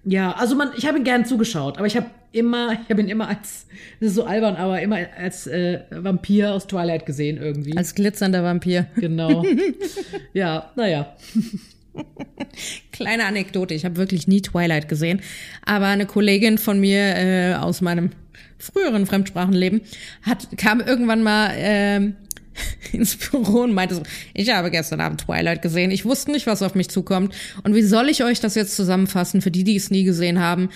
ja, also man, ich habe ihn gern zugeschaut, aber ich habe immer, ich habe ihn immer als, das ist so albern, aber immer als äh, Vampir aus Twilight gesehen irgendwie. als glitzernder Vampir. genau. ja, naja. Kleine Anekdote, ich habe wirklich nie Twilight gesehen, aber eine Kollegin von mir äh, aus meinem früheren Fremdsprachenleben hat kam irgendwann mal ähm, ins Büro und meinte so, ich habe gestern Abend Twilight gesehen, ich wusste nicht, was auf mich zukommt und wie soll ich euch das jetzt zusammenfassen für die, die es nie gesehen haben?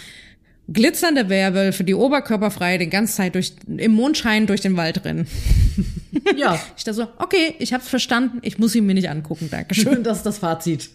Glitzernde Werwölfe, die Oberkörper frei, den ganzen Zeit durch, im Mondschein durch den Wald rennen. Ja, Ich da so, okay, ich hab's verstanden, ich muss ihn mir nicht angucken, Dankeschön. das ist das Fazit.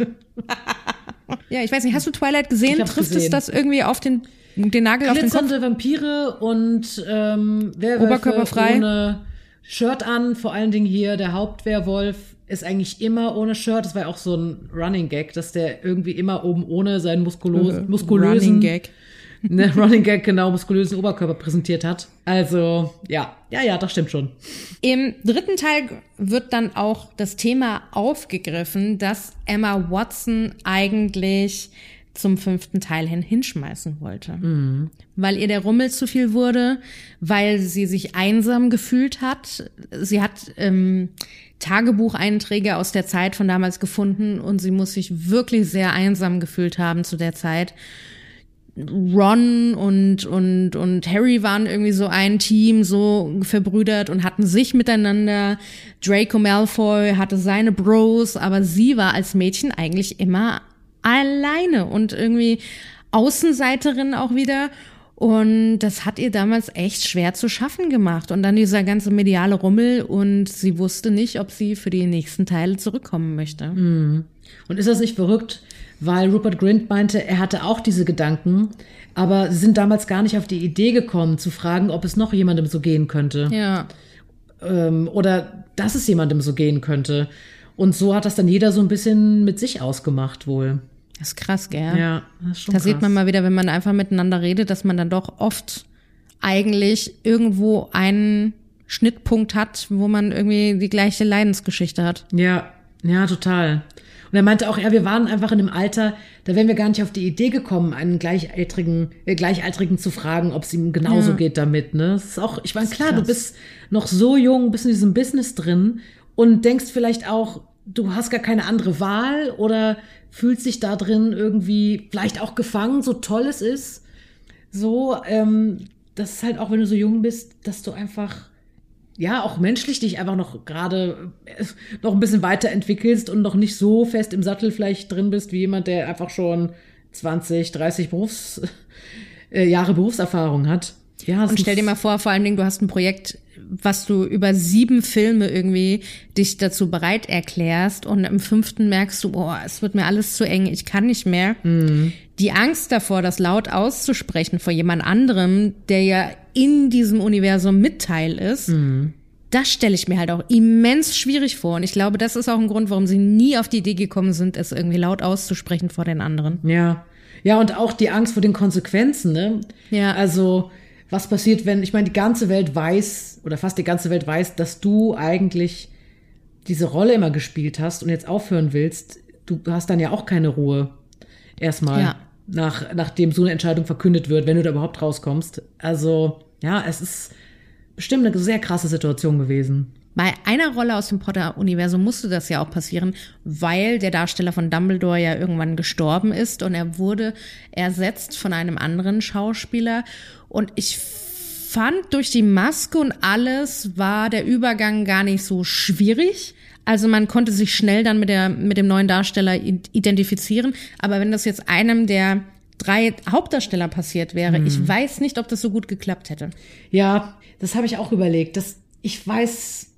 Ja, ich weiß nicht, hast du Twilight gesehen? Trifft es gesehen. das irgendwie auf den, den Nagel auf den Kopf? Glitzernde Vampire und ähm, Werwölfe Oberkörperfrei. ohne Shirt an. Vor allen Dingen hier der Hauptwerwolf ist eigentlich immer ohne Shirt. Das war ja auch so ein Running Gag, dass der irgendwie immer oben ohne seinen muskulösen Äh, Running Gag. Ne, Running Gag genau muskulösen Oberkörper präsentiert hat. Also ja, ja, ja, das stimmt schon. Im dritten Teil wird dann auch das Thema aufgegriffen, dass Emma Watson eigentlich zum fünften Teil hin hinschmeißen wollte. Weil ihr der Rummel zu viel wurde, weil sie sich einsam gefühlt hat. Sie hat ähm, Tagebucheinträge aus der Zeit von damals gefunden und sie muss sich wirklich sehr einsam gefühlt haben zu der Zeit. Ron und, und, und Harry waren irgendwie so ein Team, so verbrüdert und hatten sich miteinander. Draco Malfoy hatte seine Bros, aber sie war als Mädchen eigentlich immer alleine und irgendwie Außenseiterin auch wieder. Und das hat ihr damals echt schwer zu schaffen gemacht. Und dann dieser ganze mediale Rummel und sie wusste nicht, ob sie für die nächsten Teile zurückkommen möchte. Und ist das nicht verrückt? Weil Rupert Grint meinte, er hatte auch diese Gedanken, aber sie sind damals gar nicht auf die Idee gekommen, zu fragen, ob es noch jemandem so gehen könnte. Ja. Ähm, oder dass es jemandem so gehen könnte. Und so hat das dann jeder so ein bisschen mit sich ausgemacht wohl. Das ist krass, gell? Ja, das ist schon Da krass. sieht man mal wieder, wenn man einfach miteinander redet, dass man dann doch oft eigentlich irgendwo einen Schnittpunkt hat, wo man irgendwie die gleiche Leidensgeschichte hat. Ja, ja, total. Und er meinte auch, ja, wir waren einfach in einem Alter, da wären wir gar nicht auf die Idee gekommen, einen Gleichaltrigen, äh, Gleichaltrigen zu fragen, ob es ihm genauso Ja. geht damit. Ne? Das ist auch, ich meine, klar, du krass. bist noch so jung, bist in diesem Business drin und denkst vielleicht auch, du hast gar keine andere Wahl oder fühlst dich da drin irgendwie vielleicht auch gefangen, so toll es ist. So, ähm, das ist halt auch, wenn du so jung bist, dass du einfach ja, auch menschlich dich einfach noch gerade äh, noch ein bisschen weiterentwickelst und noch nicht so fest im Sattel vielleicht drin bist wie jemand, der einfach schon 20, 30 Berufs, äh, Jahre Berufserfahrung hat. Ja, Und stell dir mal vor, vor allen Dingen, du hast ein Projekt, was du über sieben Filme irgendwie dich dazu bereit erklärst und im fünften merkst du, boah, es wird mir alles zu eng, ich kann nicht mehr. Die Angst davor, das laut auszusprechen vor jemand anderem, der ja in diesem Universum Mitteil ist, das stelle ich mir halt auch immens schwierig vor. Und ich glaube, das ist auch ein Grund, warum sie nie auf die Idee gekommen sind, es irgendwie laut auszusprechen vor den anderen. Ja. Ja, und auch die Angst vor den Konsequenzen, ne? Ja. Also, was passiert, wenn, ich meine, die ganze Welt weiß, oder fast die ganze Welt weiß, dass du eigentlich diese Rolle immer gespielt hast und jetzt aufhören willst, du hast dann ja auch keine Ruhe. Erstmal. Ja. Nach, nachdem so eine Entscheidung verkündet wird, wenn du da überhaupt rauskommst. Also, ja, es ist bestimmt eine sehr krasse Situation gewesen. Bei einer Rolle aus dem Potter-Universum musste das ja auch passieren, weil der Darsteller von Dumbledore ja irgendwann gestorben ist und er wurde ersetzt von einem anderen Schauspieler. Und ich fand, durch die Maske und alles war der Übergang gar nicht so schwierig. Also man konnte sich schnell dann mit, der, mit dem neuen Darsteller identifizieren. Aber wenn das jetzt einem der drei Hauptdarsteller passiert wäre, ich weiß nicht, ob das so gut geklappt hätte. Ja, das habe ich auch überlegt. Das, ich weiß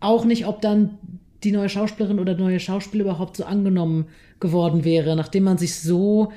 auch nicht, ob dann die neue Schauspielerin oder der neue Schauspieler überhaupt so angenommen geworden wäre, nachdem man sich so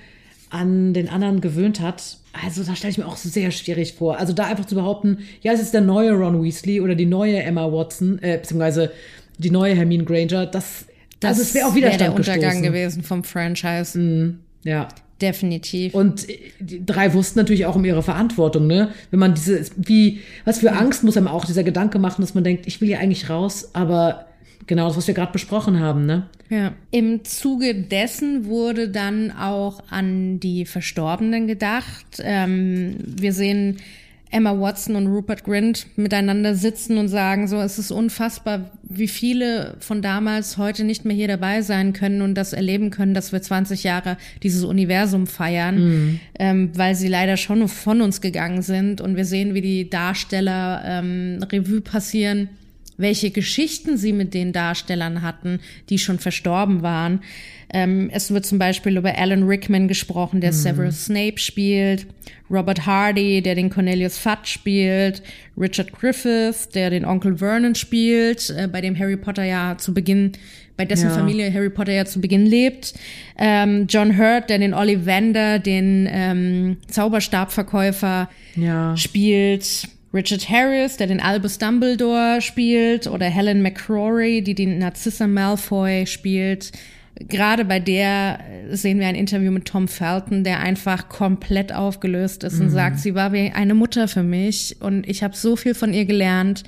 an den anderen gewöhnt hat. Also da stelle ich mir auch sehr schwierig vor. Also da einfach zu behaupten, ja, es ist der neue Ron Weasley oder die neue Emma Watson, äh, beziehungsweise die neue Hermine Granger, das, also es wäre auch wär Widerstand der Untergang gestoßen. gewesen vom Franchise. Ja. Definitiv. Und die drei wussten natürlich auch um ihre Verantwortung, ne? Wenn man diese, wie, was für Angst muss einem auch dieser Gedanke machen, dass man denkt, ich will ja eigentlich raus, aber genau das, was wir gerade besprochen haben, ne? Ja. Im Zuge dessen wurde dann auch an die Verstorbenen gedacht. Ähm, wir sehen Emma Watson und Rupert Grint miteinander sitzen und sagen so, es ist unfassbar, wie viele von damals heute nicht mehr hier dabei sein können und das erleben können, dass wir 20 Jahre dieses Universum feiern, ähm, weil sie leider schon von uns gegangen sind und wir sehen, wie die Darsteller ähm, Revue passieren welche Geschichten sie mit den Darstellern hatten, die schon verstorben waren. Ähm, es wird zum Beispiel über Alan Rickman gesprochen, der Severus Snape spielt, Robert Hardy, der den Cornelius Fudge spielt, Richard Griffith, der den Onkel Vernon spielt, äh, bei dem Harry Potter ja zu Beginn, bei dessen Ja. Familie Harry Potter ja zu Beginn lebt, ähm, John Hurt, der den Ollivander, den ähm, Zauberstabverkäufer Ja. spielt Richard Harris, der den Albus Dumbledore spielt, oder Helen McCrory, die den Narcissa Malfoy spielt. Gerade bei der sehen wir ein Interview mit Tom Felton, der einfach komplett aufgelöst ist und sagt, sie war wie eine Mutter für mich und ich habe so viel von ihr gelernt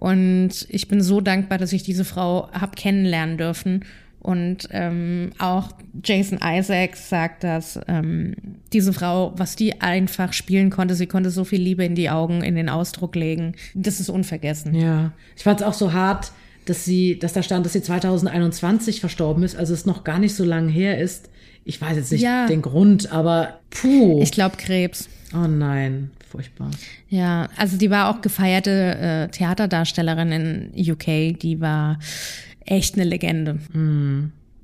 und ich bin so dankbar, dass ich diese Frau hab kennenlernen dürfen. Und ähm, auch Jason Isaacs sagt, dass ähm, diese Frau, was die einfach spielen konnte, sie konnte so viel Liebe in die Augen, in den Ausdruck legen. Das ist unvergessen. Ja. Ich fand es auch so hart, dass sie, dass da stand, dass sie 2021 verstorben ist, also es noch gar nicht so lange her ist. Ich weiß jetzt nicht Ja. den Grund, aber puh. Ich glaube Krebs. oh nein, furchtbar. Ja, also die war auch gefeierte äh, Theaterdarstellerin in UK. Die war echt eine Legende.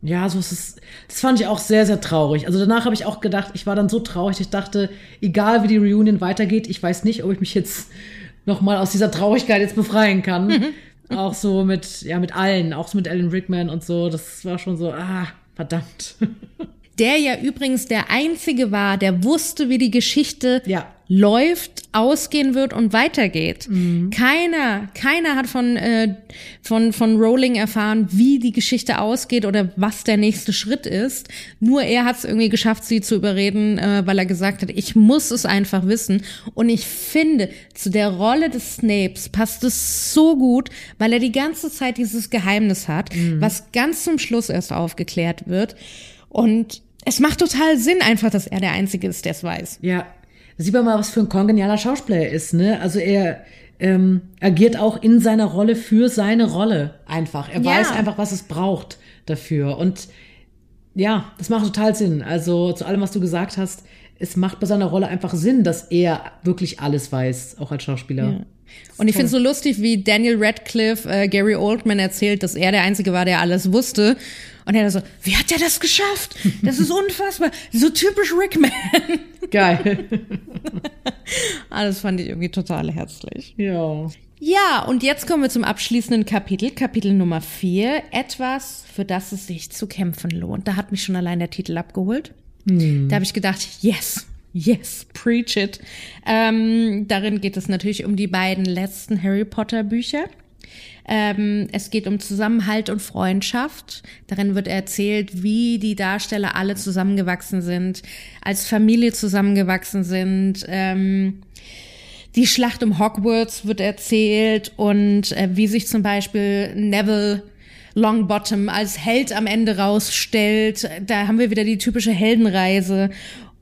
Ja, so ist es. Das fand ich auch sehr, sehr traurig. Also danach habe ich auch gedacht, ich war dann so traurig. Ich dachte, egal wie die Reunion weitergeht, ich weiß nicht, ob ich mich jetzt noch mal aus dieser Traurigkeit jetzt befreien kann. Auch so mit, ja, mit allen, auch so mit Alan Rickman und so. Das war schon so, ah, verdammt. der ja übrigens der einzige war, der wusste, wie die Geschichte Ja. läuft, ausgehen wird und weitergeht. Keiner, keiner hat von, äh, von, von Rowling erfahren, wie die Geschichte ausgeht oder was der nächste Schritt ist. Nur er hat es irgendwie geschafft, sie zu überreden, äh, weil er gesagt hat, ich muss es einfach wissen. Und ich finde, zu der Rolle des Snapes passt es so gut, weil er die ganze Zeit dieses Geheimnis hat, was ganz zum Schluss erst aufgeklärt wird. Und es macht total Sinn einfach, dass er der Einzige ist, der es weiß. Ja, da sieht man mal, was für ein kongenialer Schauspieler er ist, ne? Also er ähm, agiert auch in seiner Rolle für seine Rolle einfach. Er Ja. weiß einfach, was es braucht dafür. Und ja, das macht total Sinn. Also zu allem, was du gesagt hast, es macht bei seiner Rolle einfach Sinn, dass er wirklich alles weiß, auch als Schauspieler. Und ich finde es so lustig, wie Daniel Radcliffe äh, Gary Oldman erzählt, dass er der Einzige war, der alles wusste. Und er so, wie hat er das geschafft? Das ist unfassbar. So typisch Rickman. Geil. ah, das fand ich irgendwie total herzlich. ja. Ja, und jetzt kommen wir zum abschließenden Kapitel, Kapitel Nummer vier. Etwas, für das es sich zu kämpfen lohnt. Da hat mich schon allein der Titel abgeholt. Da habe ich gedacht, yes, yes, preach it. Ähm, darin geht es natürlich um die beiden letzten Harry Potter Bücher. Ähm, es geht um Zusammenhalt und Freundschaft. Darin wird erzählt, wie die Darsteller alle zusammengewachsen sind, als Familie zusammengewachsen sind. Ähm, die Schlacht um Hogwarts wird erzählt und äh, wie sich zum Beispiel Neville Longbottom als Held am Ende rausstellt. Da haben wir wieder die typische Heldenreise.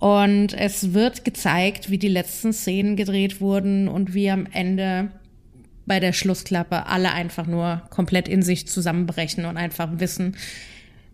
Und es wird gezeigt, wie die letzten Szenen gedreht wurden und wie am Ende bei der Schlussklappe alle einfach nur komplett in sich zusammenbrechen und einfach wissen,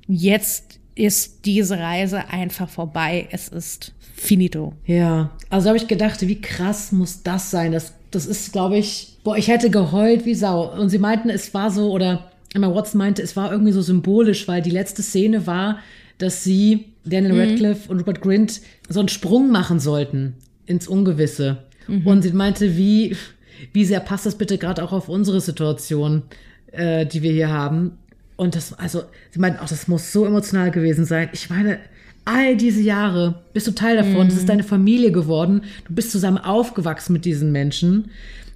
jetzt ist diese Reise einfach vorbei. Es ist finito. Ja, also habe ich gedacht, wie krass muss das sein? Das, das ist, glaube ich, boah, ich hätte geheult wie Sau. Und sie meinten, es war so, oder Emma Watson meinte, es war irgendwie so symbolisch, weil die letzte Szene war, dass sie, Daniel Radcliffe und Rupert Grint, so einen Sprung machen sollten ins Ungewisse. Und sie meinte, wie, wie sehr passt das bitte gerade auch auf unsere Situation, äh, die wir hier haben. Und das, also, sie meinten, auch das muss so emotional gewesen sein. Ich meine, all diese Jahre bist du Teil davon, das ist deine Familie geworden, du bist zusammen aufgewachsen mit diesen Menschen,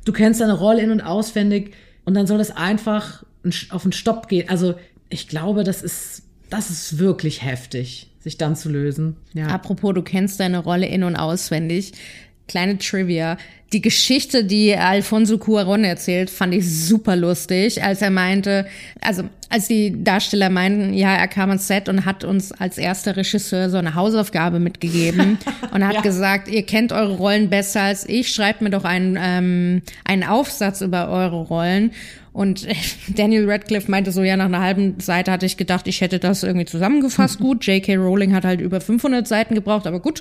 du kennst deine Rolle in- und auswendig und dann soll das einfach auf den Stopp gehen. Also ich glaube, das ist, das ist wirklich heftig, sich dann zu lösen. Ja. Apropos, du kennst deine Rolle in- und auswendig. Kleine Trivia. Die Geschichte, die Alfonso Cuaron erzählt, fand ich super lustig, als er meinte, also als die Darsteller meinten, ja, er kam ans Set und hat uns als erster Regisseur so eine Hausaufgabe mitgegeben und hat Ja. gesagt, ihr kennt eure Rollen besser als ich, schreibt mir doch einen, ähm, einen Aufsatz über eure Rollen. Und Daniel Radcliffe meinte so, ja, nach einer halben Seite hatte ich gedacht, ich hätte das irgendwie zusammengefasst. gut, J.K. Rowling hat halt über 500 Seiten gebraucht, aber gut,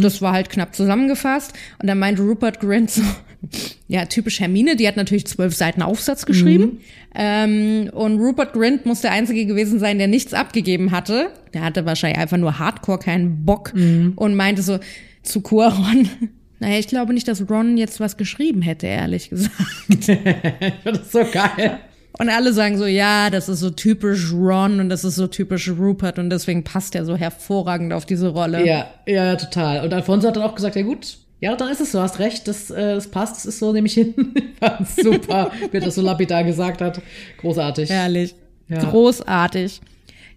das war halt knapp zusammengefasst. Und dann meinte Rupert Grint so, ja, typisch Hermine, die hat natürlich zwölf Seiten Aufsatz geschrieben. Ähm, und Rupert Grint muss der Einzige gewesen sein, der nichts abgegeben hatte. Der hatte wahrscheinlich einfach nur Hardcore keinen Bock und meinte so zu Cuaron, naja, ich glaube nicht, dass Ron jetzt was geschrieben hätte, ehrlich gesagt. Das so geil. Und alle sagen so, ja, das ist so typisch Ron und das ist so typisch Rupert und deswegen passt er so hervorragend auf diese Rolle. Ja, ja, ja, total. Und Alfonso hat dann auch gesagt, ja gut, ja, dann ist es so, hast recht, das, äh, das passt, das ist so, nehme ich hin. Super, wie er das so lapidar gesagt hat. Großartig. Herrlich. Ja. Großartig.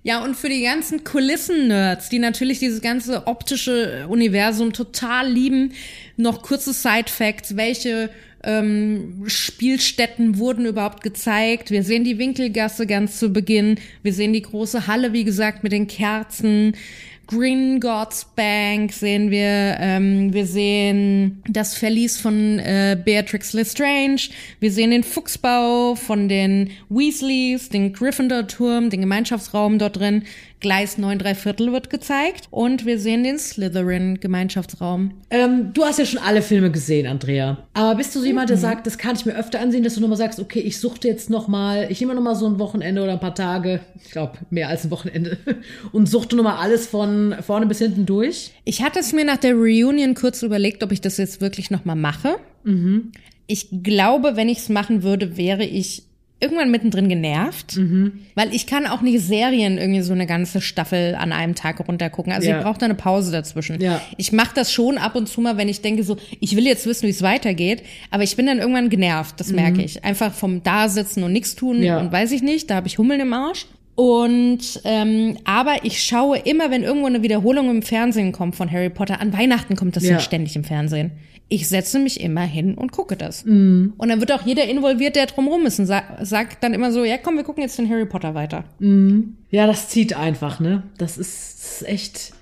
Ja, und für die ganzen Kulissen-Nerds, die natürlich dieses ganze optische Universum total lieben, noch kurze Side-Facts. Welche ähm, Spielstätten wurden überhaupt gezeigt? Wir sehen die Winkelgasse ganz zu Beginn. Wir sehen die große Halle, wie gesagt, mit den Kerzen. Green Gods Bank sehen wir, ähm, wir sehen das Verlies von äh, Beatrix Lestrange, wir sehen den Fuchsbau von den Weasleys, den Gryffindor-Turm, den Gemeinschaftsraum dort drin, Gleis 9 3 Viertel wird gezeigt und wir sehen den Slytherin-Gemeinschaftsraum. Ähm, du hast ja schon alle Filme gesehen, Andrea. Aber bist du so jemand, der sagt, das kann ich mir öfter ansehen, dass du nochmal sagst, okay, ich suchte jetzt nochmal, ich nehme nochmal so ein Wochenende oder ein paar Tage, ich glaube mehr als ein Wochenende, und suchte nochmal alles von vorne bis hinten durch? Ich hatte es mir nach der Reunion kurz überlegt, ob ich das jetzt wirklich nochmal mache. Ich glaube, wenn ich es machen würde, wäre ich irgendwann mittendrin genervt, weil ich kann auch nicht Serien irgendwie so eine ganze Staffel an einem Tag runtergucken. Also Ja. ich brauche da eine Pause dazwischen. Ja. Ich mache das schon ab und zu mal, wenn ich denke so, ich will jetzt wissen, wie es weitergeht, aber ich bin dann irgendwann genervt, das merke ich. Einfach vom Dasitzen und nichts tun Mhm. Ja. und weiß ich nicht, da habe ich Hummeln im Arsch. Und ähm, aber ich schaue immer, wenn irgendwo eine Wiederholung im Fernsehen kommt von Harry Potter. An Weihnachten kommt das ja, Ja. ständig im Fernsehen. Ich setze mich immer hin und gucke das. Mhm. Und dann wird auch jeder involviert, der drumrum ist und sa sagt dann immer so, ja komm, wir gucken jetzt den Harry Potter weiter. Ja, das zieht einfach, ne? Das ist, das ist echt.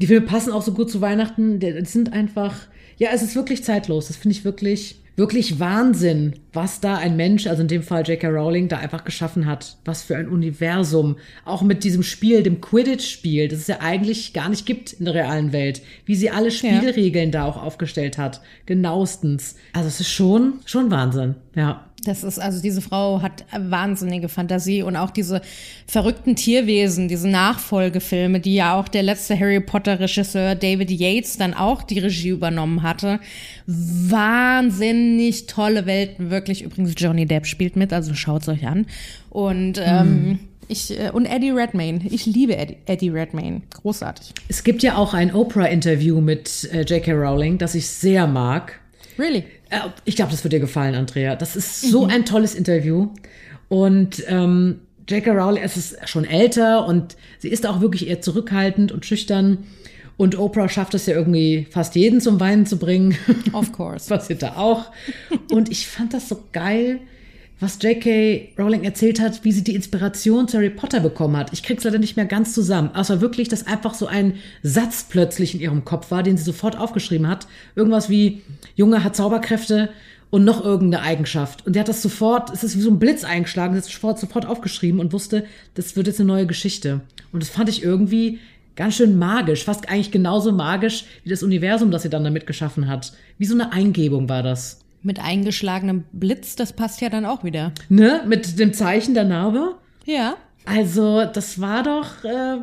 Die Filme passen auch so gut zu Weihnachten. Die sind einfach. Ja, es ist wirklich zeitlos. Das finde ich wirklich, wirklich Wahnsinn, was da ein Mensch, also in dem Fall J.K. Rowling, da einfach geschaffen hat. Was für ein Universum. Auch mit diesem Spiel, dem Quidditch-Spiel, das es ja eigentlich gar nicht gibt in der realen Welt. Wie sie alle Spielregeln da auch aufgestellt hat. Genauestens. Also es ist schon, schon Wahnsinn. Ja. Das ist, also diese Frau hat wahnsinnige Fantasie und auch diese verrückten Tierwesen, diese Nachfolgefilme, die ja auch der letzte Harry Potter Regisseur David Yates dann auch die Regie übernommen hatte. Wahnsinnig tolle Welten, wirklich. Übrigens, Johnny Depp spielt mit, also schaut's euch an. Und, ähm, ich, äh, und Eddie Redmayne. Ich liebe Eddie, Eddie Redmayne. Großartig. Es gibt ja auch ein Oprah-Interview mit äh, J.K. Rowling, das ich sehr mag. Really? Äh, Ich glaube, das wird dir gefallen, Andrea. Das ist so ein tolles Interview. Und ähm, J.K. Rowling, es ist schon älter und sie ist auch wirklich eher zurückhaltend und schüchtern. Und Oprah schafft es ja irgendwie fast jeden zum Weinen zu bringen. Of course. Passiert da auch. Und ich fand das so geil, was J.K. Rowling erzählt hat, wie sie die Inspiration zu Harry Potter bekommen hat. Ich krieg's leider nicht mehr ganz zusammen. Außer wirklich, dass einfach so ein Satz plötzlich in ihrem Kopf war, den sie sofort aufgeschrieben hat. Irgendwas wie, Junge hat Zauberkräfte und noch irgendeine Eigenschaft. Und die hat das sofort, es ist wie so ein Blitz eingeschlagen, das sofort, sofort aufgeschrieben und wusste, das wird jetzt eine neue Geschichte. Und das fand ich irgendwie ganz schön magisch, fast eigentlich genauso magisch wie das Universum, das sie dann damit geschaffen hat. Wie so eine Eingebung war das. Mit eingeschlagenem Blitz, das passt ja dann auch wieder. Ne? Mit dem Zeichen der Narbe. Ja. Also, das war doch. Äh,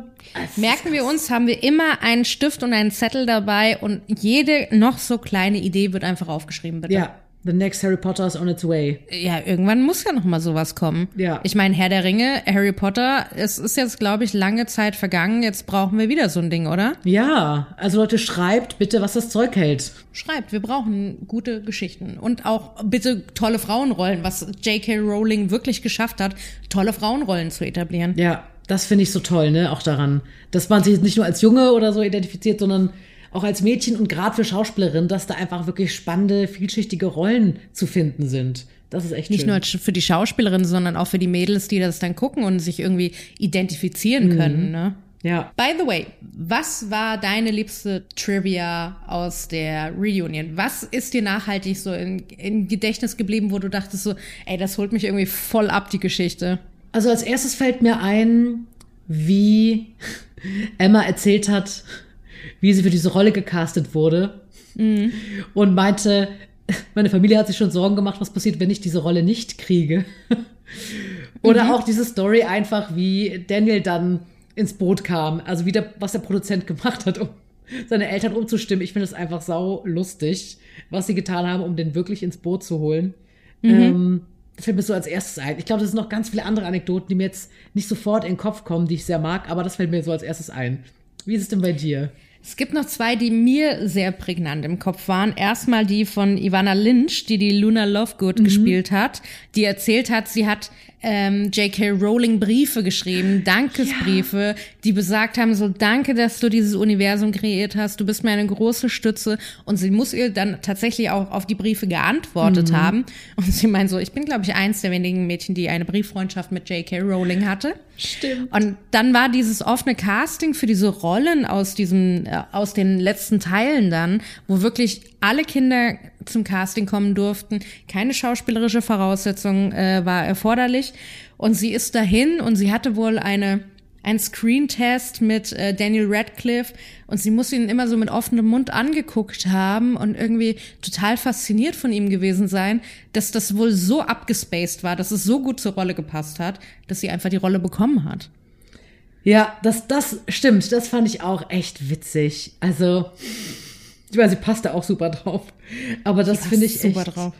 Merken wir uns, haben wir immer einen Stift und einen Zettel dabei und jede noch so kleine Idee wird einfach aufgeschrieben, bitte. ja, the next Harry Potter is on its way. Ja, irgendwann muss ja noch mal sowas kommen. Ja. Ich meine, Herr der Ringe, Harry Potter, es ist jetzt, glaube ich, lange Zeit vergangen. Jetzt brauchen wir wieder so ein Ding, oder? Ja, also Leute, schreibt bitte, was das Zeug hält. Schreibt, wir brauchen gute Geschichten und auch bitte tolle Frauenrollen, was J.K. Rowling wirklich geschafft hat, tolle Frauenrollen zu etablieren. Ja, das finde ich so toll, ne? Auch daran, dass man sich jetzt nicht nur als Junge oder so identifiziert, sondern auch als Mädchen und gerade für Schauspielerin, dass da einfach wirklich spannende, vielschichtige Rollen zu finden sind. Das ist echt Nicht schön. nur für die Schauspielerinnen, sondern auch für die Mädels, die das dann gucken und sich irgendwie identifizieren können. Ne? ja. By the way, was war deine liebste Trivia aus der Reunion? Was ist dir nachhaltig so in, in Gedächtnis geblieben, wo du dachtest so, ey, das holt mich irgendwie voll ab, die Geschichte? Also als erstes fällt mir ein, wie Emma erzählt hat, wie sie für diese Rolle gecastet wurde und meinte, meine Familie hat sich schon Sorgen gemacht, was passiert, wenn ich diese Rolle nicht kriege. Oder auch diese Story einfach, wie Daniel dann ins Boot kam, also wie der, was der Produzent gemacht hat, um seine Eltern umzustimmen. Ich finde es einfach sau lustig, was sie getan haben, um den wirklich ins Boot zu holen. Ähm, das fällt mir so als erstes ein. Ich glaube, das sind noch ganz viele andere Anekdoten, die mir jetzt nicht sofort in den Kopf kommen, die ich sehr mag, aber das fällt mir so als erstes ein. Wie ist es denn bei dir? Es gibt noch zwei, die mir sehr prägnant im Kopf waren. Erstmal die von Ivana Lynch, die die Luna Lovegood gespielt hat, die erzählt hat, sie hat ähm, J.K. Rowling Briefe geschrieben, Dankesbriefe, die besagt haben, so danke, dass du dieses Universum kreiert hast, du bist mir eine große Stütze. Und sie muss ihr dann tatsächlich auch auf die Briefe geantwortet haben. Und sie meint so, ich bin, glaube ich, eins der wenigen Mädchen, die eine Brieffreundschaft mit J.K. Rowling hatte. Stimmt. Und dann war dieses offene Casting für diese Rollen aus diesem, äh, aus den letzten Teilen dann, wo wirklich alle Kinder zum Casting kommen durften. Keine schauspielerische Voraussetzung äh, war erforderlich. Und sie ist dahin und sie hatte wohl eine, ein Screen-Test mit äh, Daniel Radcliffe und sie muss ihn immer so mit offenem Mund angeguckt haben und irgendwie total fasziniert von ihm gewesen sein, dass das wohl so abgespaced war, dass es so gut zur Rolle gepasst hat, dass sie einfach die Rolle bekommen hat. Ja, das, das stimmt. Das fand ich auch echt witzig. Also, ich meine, sie passt da auch super drauf. Aber das finde ich super echt, drauf.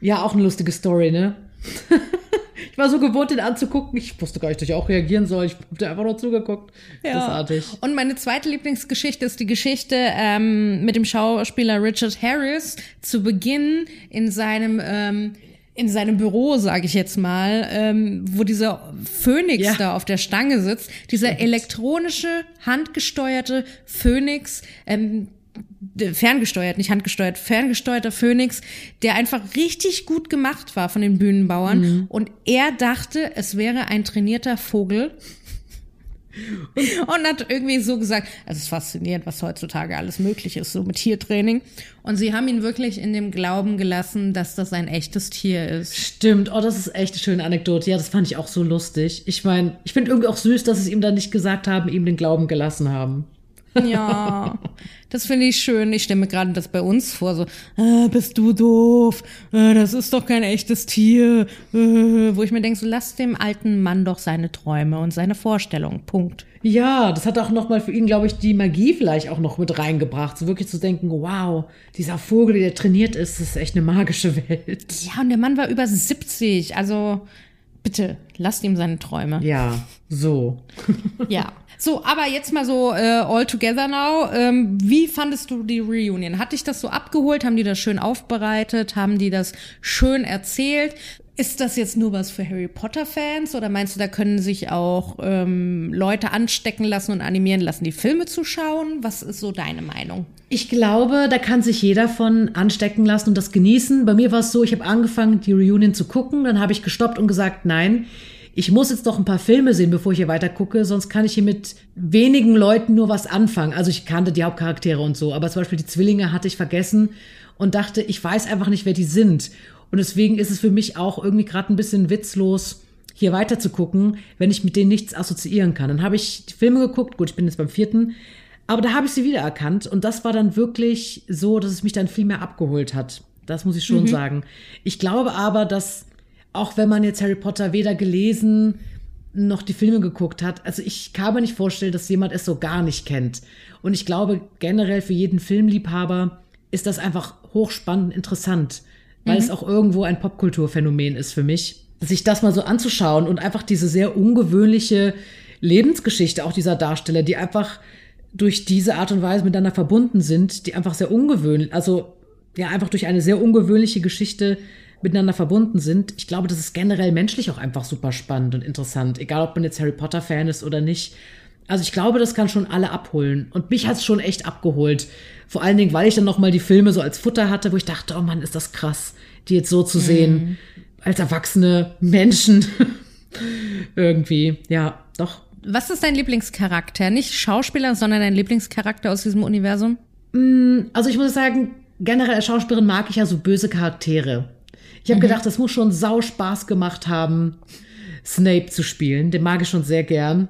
Ja, auch eine lustige Story, ne? Ich war so gewohnt, den anzugucken. Ich wusste gar nicht, dass ich auch reagieren soll. Ich habe einfach nur zugeguckt. Ja. Großartig. Und meine zweite Lieblingsgeschichte ist die Geschichte ähm, mit dem Schauspieler Richard Harris zu Beginn in seinem ähm, in seinem Büro, sage ich jetzt mal, ähm, wo dieser Phönix ja. da auf der Stange sitzt, dieser elektronische, handgesteuerte Phönix, ähm, ferngesteuert, nicht handgesteuert, ferngesteuerter Phönix, der einfach richtig gut gemacht war von den Bühnenbauern. Mhm. Und er dachte, es wäre ein trainierter Vogel und hat irgendwie so gesagt, es ist faszinierend, was heutzutage alles möglich ist, so mit Tiertraining. Und sie haben ihn wirklich in dem Glauben gelassen, dass das ein echtes Tier ist. Stimmt, oh, das ist echt eine schöne Anekdote. Ja, das fand ich auch so lustig. Ich meine, ich finde irgendwie auch süß, dass sie es ihm dann nicht gesagt haben, ihm den Glauben gelassen haben. Ja, das finde ich schön. Ich stelle mir gerade das bei uns vor, so, äh, bist du doof, äh, das ist doch kein echtes Tier, äh, wo ich mir denke, so lass dem alten Mann doch seine Träume und seine Vorstellungen. Punkt. Ja, das hat auch nochmal für ihn, glaube ich, die Magie vielleicht auch noch mit reingebracht, so wirklich zu denken, wow, dieser Vogel, der trainiert ist, das ist echt eine magische Welt. Ja, und der Mann war über 70, also bitte, lasst ihm seine Träume. Ja, so. ja. So, aber jetzt mal so äh, all together now. Ähm, wie fandest du die Reunion? Hat dich das so abgeholt? Haben die das schön aufbereitet? Haben die das schön erzählt? Ist das jetzt nur was für Harry Potter-Fans oder meinst du, da können sich auch ähm, Leute anstecken lassen und animieren lassen, die Filme zu schauen? Was ist so deine Meinung? Ich glaube, da kann sich jeder von anstecken lassen und das genießen. Bei mir war es so, ich habe angefangen, die Reunion zu gucken, dann habe ich gestoppt und gesagt, nein, ich muss jetzt noch ein paar Filme sehen, bevor ich hier weiter gucke, sonst kann ich hier mit wenigen Leuten nur was anfangen. Also ich kannte die Hauptcharaktere und so, aber zum Beispiel die Zwillinge hatte ich vergessen und dachte, ich weiß einfach nicht, wer die sind. Und deswegen ist es für mich auch irgendwie gerade ein bisschen witzlos, hier weiter zu gucken, wenn ich mit denen nichts assoziieren kann. Dann habe ich die Filme geguckt, gut, ich bin jetzt beim vierten, aber da habe ich sie wiedererkannt und das war dann wirklich so, dass es mich dann viel mehr abgeholt hat. Das muss ich schon mhm. sagen. Ich glaube aber, dass auch wenn man jetzt Harry Potter weder gelesen noch die Filme geguckt hat, also ich kann mir nicht vorstellen, dass jemand es so gar nicht kennt. Und ich glaube, generell für jeden Filmliebhaber ist das einfach hochspannend interessant, weil mhm. es auch irgendwo ein Popkulturphänomen ist für mich, sich das mal so anzuschauen und einfach diese sehr ungewöhnliche Lebensgeschichte auch dieser Darsteller, die einfach durch diese Art und Weise miteinander verbunden sind, die einfach sehr ungewöhnlich, also ja, einfach durch eine sehr ungewöhnliche Geschichte miteinander verbunden sind. Ich glaube, das ist generell menschlich auch einfach super spannend und interessant, egal ob man jetzt Harry Potter Fan ist oder nicht. Also ich glaube, das kann schon alle abholen und mich hat's schon echt abgeholt. Vor allen Dingen, weil ich dann noch mal die Filme so als Futter hatte, wo ich dachte, oh Mann, ist das krass, die jetzt so zu sehen mhm. als erwachsene Menschen. Irgendwie, ja, doch. Was ist dein Lieblingscharakter? Nicht Schauspieler, sondern dein Lieblingscharakter aus diesem Universum? Mm, also ich muss sagen, generell als Schauspielerin mag ich ja so böse Charaktere. Ich habe mhm. gedacht, das muss schon sau Spaß gemacht haben, Snape zu spielen. Den mag ich schon sehr gern.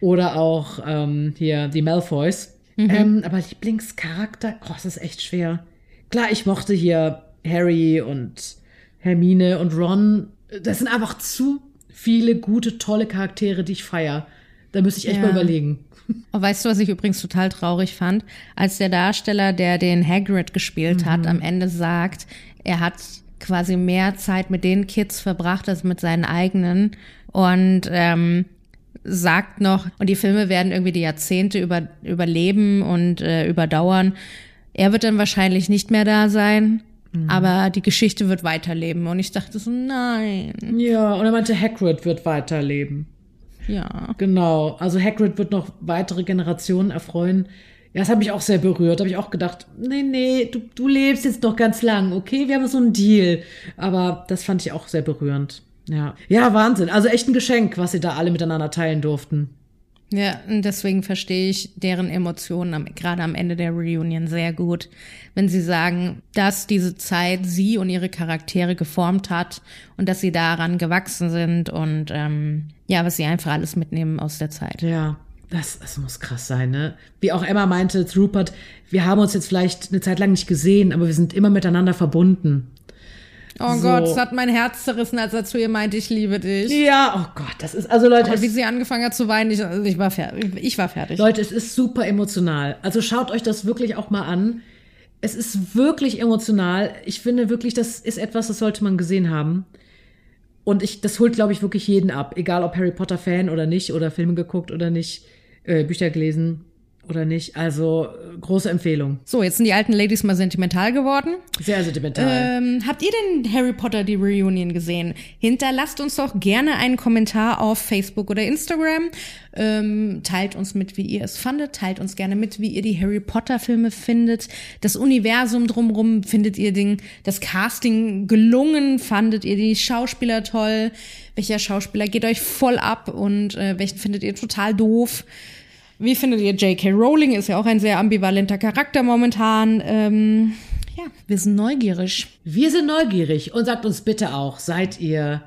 Oder auch ähm, hier die Malfoys. Mhm. Ähm, aber Lieblingscharakter, oh, das ist echt schwer. Klar, ich mochte hier Harry und Hermine und Ron. Das sind einfach zu viele gute, tolle Charaktere, die ich feier. Da müsste ich echt ja. mal überlegen. Oh, weißt du, was ich übrigens total traurig fand? Als der Darsteller, der den Hagrid gespielt mhm. hat, am Ende sagt, er hat quasi mehr Zeit mit den Kids verbracht als mit seinen eigenen und ähm, sagt noch, und die Filme werden irgendwie die Jahrzehnte über, überleben und äh, überdauern. Er wird dann wahrscheinlich nicht mehr da sein, mhm. aber die Geschichte wird weiterleben. Und ich dachte so, nein. Ja, und er meinte, Hagrid wird weiterleben. Ja. Genau. Also Hagrid wird noch weitere Generationen erfreuen. Ja, das hat mich auch sehr berührt. Da habe ich auch gedacht, nee, nee, du, du lebst jetzt noch ganz lang, okay? Wir haben so einen Deal. Aber das fand ich auch sehr berührend. Ja. Ja, Wahnsinn. Also echt ein Geschenk, was sie da alle miteinander teilen durften. Ja, und deswegen verstehe ich deren Emotionen am, gerade am Ende der Reunion sehr gut, wenn sie sagen, dass diese Zeit sie und ihre Charaktere geformt hat und dass sie daran gewachsen sind und ähm, ja, was sie einfach alles mitnehmen aus der Zeit. Ja, das, das muss krass sein, ne? Wie auch Emma meinte, Rupert, wir haben uns jetzt vielleicht eine Zeit lang nicht gesehen, aber wir sind immer miteinander verbunden. Oh so. Gott, es hat mein Herz zerrissen, als er zu ihr meinte, ich liebe dich. Ja, oh Gott, das ist, also Leute. Aber wie sie angefangen hat zu weinen, ich, also ich, war fertig, ich war fertig. Leute, es ist super emotional. Also schaut euch das wirklich auch mal an. Es ist wirklich emotional. Ich finde wirklich, das ist etwas, das sollte man gesehen haben. Und ich, das holt, glaube ich, wirklich jeden ab. Egal ob Harry Potter Fan oder nicht, oder Filme geguckt oder nicht, äh, Bücher gelesen oder nicht. Also äh, große Empfehlung. So, jetzt sind die alten Ladies mal sentimental geworden. Sehr sentimental. Ähm, habt ihr denn Harry Potter die Reunion gesehen? Hinterlasst uns doch gerne einen Kommentar auf Facebook oder Instagram. Ähm, teilt uns mit, wie ihr es fandet. Teilt uns gerne mit, wie ihr die Harry Potter Filme findet. Das Universum drumrum findet ihr den, das Casting gelungen? Fandet ihr die Schauspieler toll? Welcher Schauspieler geht euch voll ab und äh, welchen findet ihr total doof? Wie findet ihr J.K. Rowling? Ist ja auch ein sehr ambivalenter Charakter momentan. Ähm, ja, wir sind neugierig. Wir sind neugierig und sagt uns bitte auch, seid ihr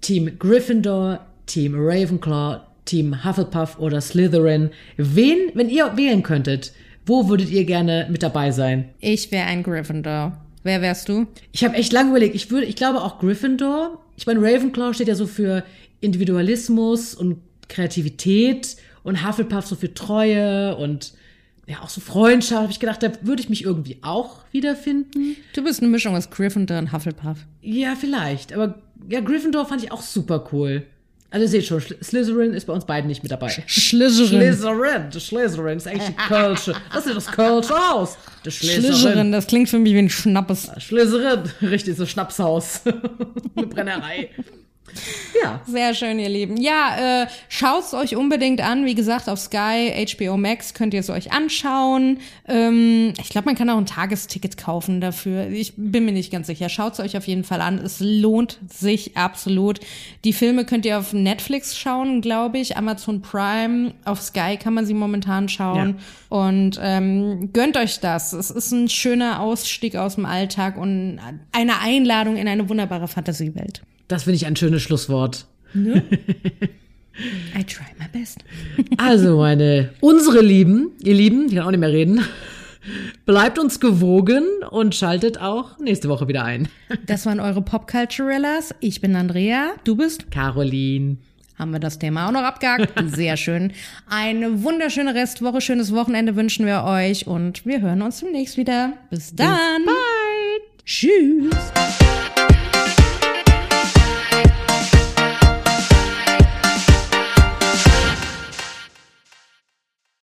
Team Gryffindor, Team Ravenclaw, Team Hufflepuff oder Slytherin? Wen, wenn ihr wählen könntet, wo würdet ihr gerne mit dabei sein? Ich wäre ein Gryffindor. Wer wärst du? Ich habe echt lange überlegt. Ich würde, ich glaube auch Gryffindor. Ich meine, Ravenclaw steht ja so für Individualismus und Kreativität und Hufflepuff so für Treue und ja, auch so Freundschaft. Habe ich gedacht, da würde ich mich irgendwie auch wiederfinden. Du bist eine Mischung aus Gryffindor und Hufflepuff. Ja, vielleicht. Aber ja, Gryffindor fand ich auch super cool. Also ihr seht schon, Slytherin ist bei uns beiden nicht mit dabei. Slytherin. Slytherin, das Slytherin ist eigentlich die Kölsche. Das ist das Kölsche Haus. Das Slytherin, das klingt für mich wie ein Schnappes. Slytherin, richtig, so Schnapshaus. Eine Brennerei. Ja. Sehr schön, ihr Lieben. Ja, äh, schaut's euch unbedingt an. Wie gesagt, auf Sky, HBO Max könnt ihr es euch anschauen. Ähm, ich glaube, man kann auch ein Tagesticket kaufen dafür. Ich bin mir nicht ganz sicher. Schaut's euch auf jeden Fall an. Es lohnt sich absolut. Die Filme könnt ihr auf Netflix schauen, glaube ich. Amazon Prime. Auf Sky kann man sie momentan schauen. Ja. Und ähm, gönnt euch das. Es ist ein schöner Ausstieg aus dem Alltag und eine Einladung in eine wunderbare Fantasiewelt. Das finde ich ein schönes Schlusswort. Ne? I try my best. also, meine, unsere Lieben, ihr Lieben, die kann auch nicht mehr reden, bleibt uns gewogen und schaltet auch nächste Woche wieder ein. Das waren eure Popculturellas. Ich bin Andrea. Du bist? Caroline. Haben wir das Thema auch noch abgehakt? Sehr schön. Eine wunderschöne Restwoche, schönes Wochenende wünschen wir euch und wir hören uns demnächst wieder. Bis dann. Bis bye. Tschüss.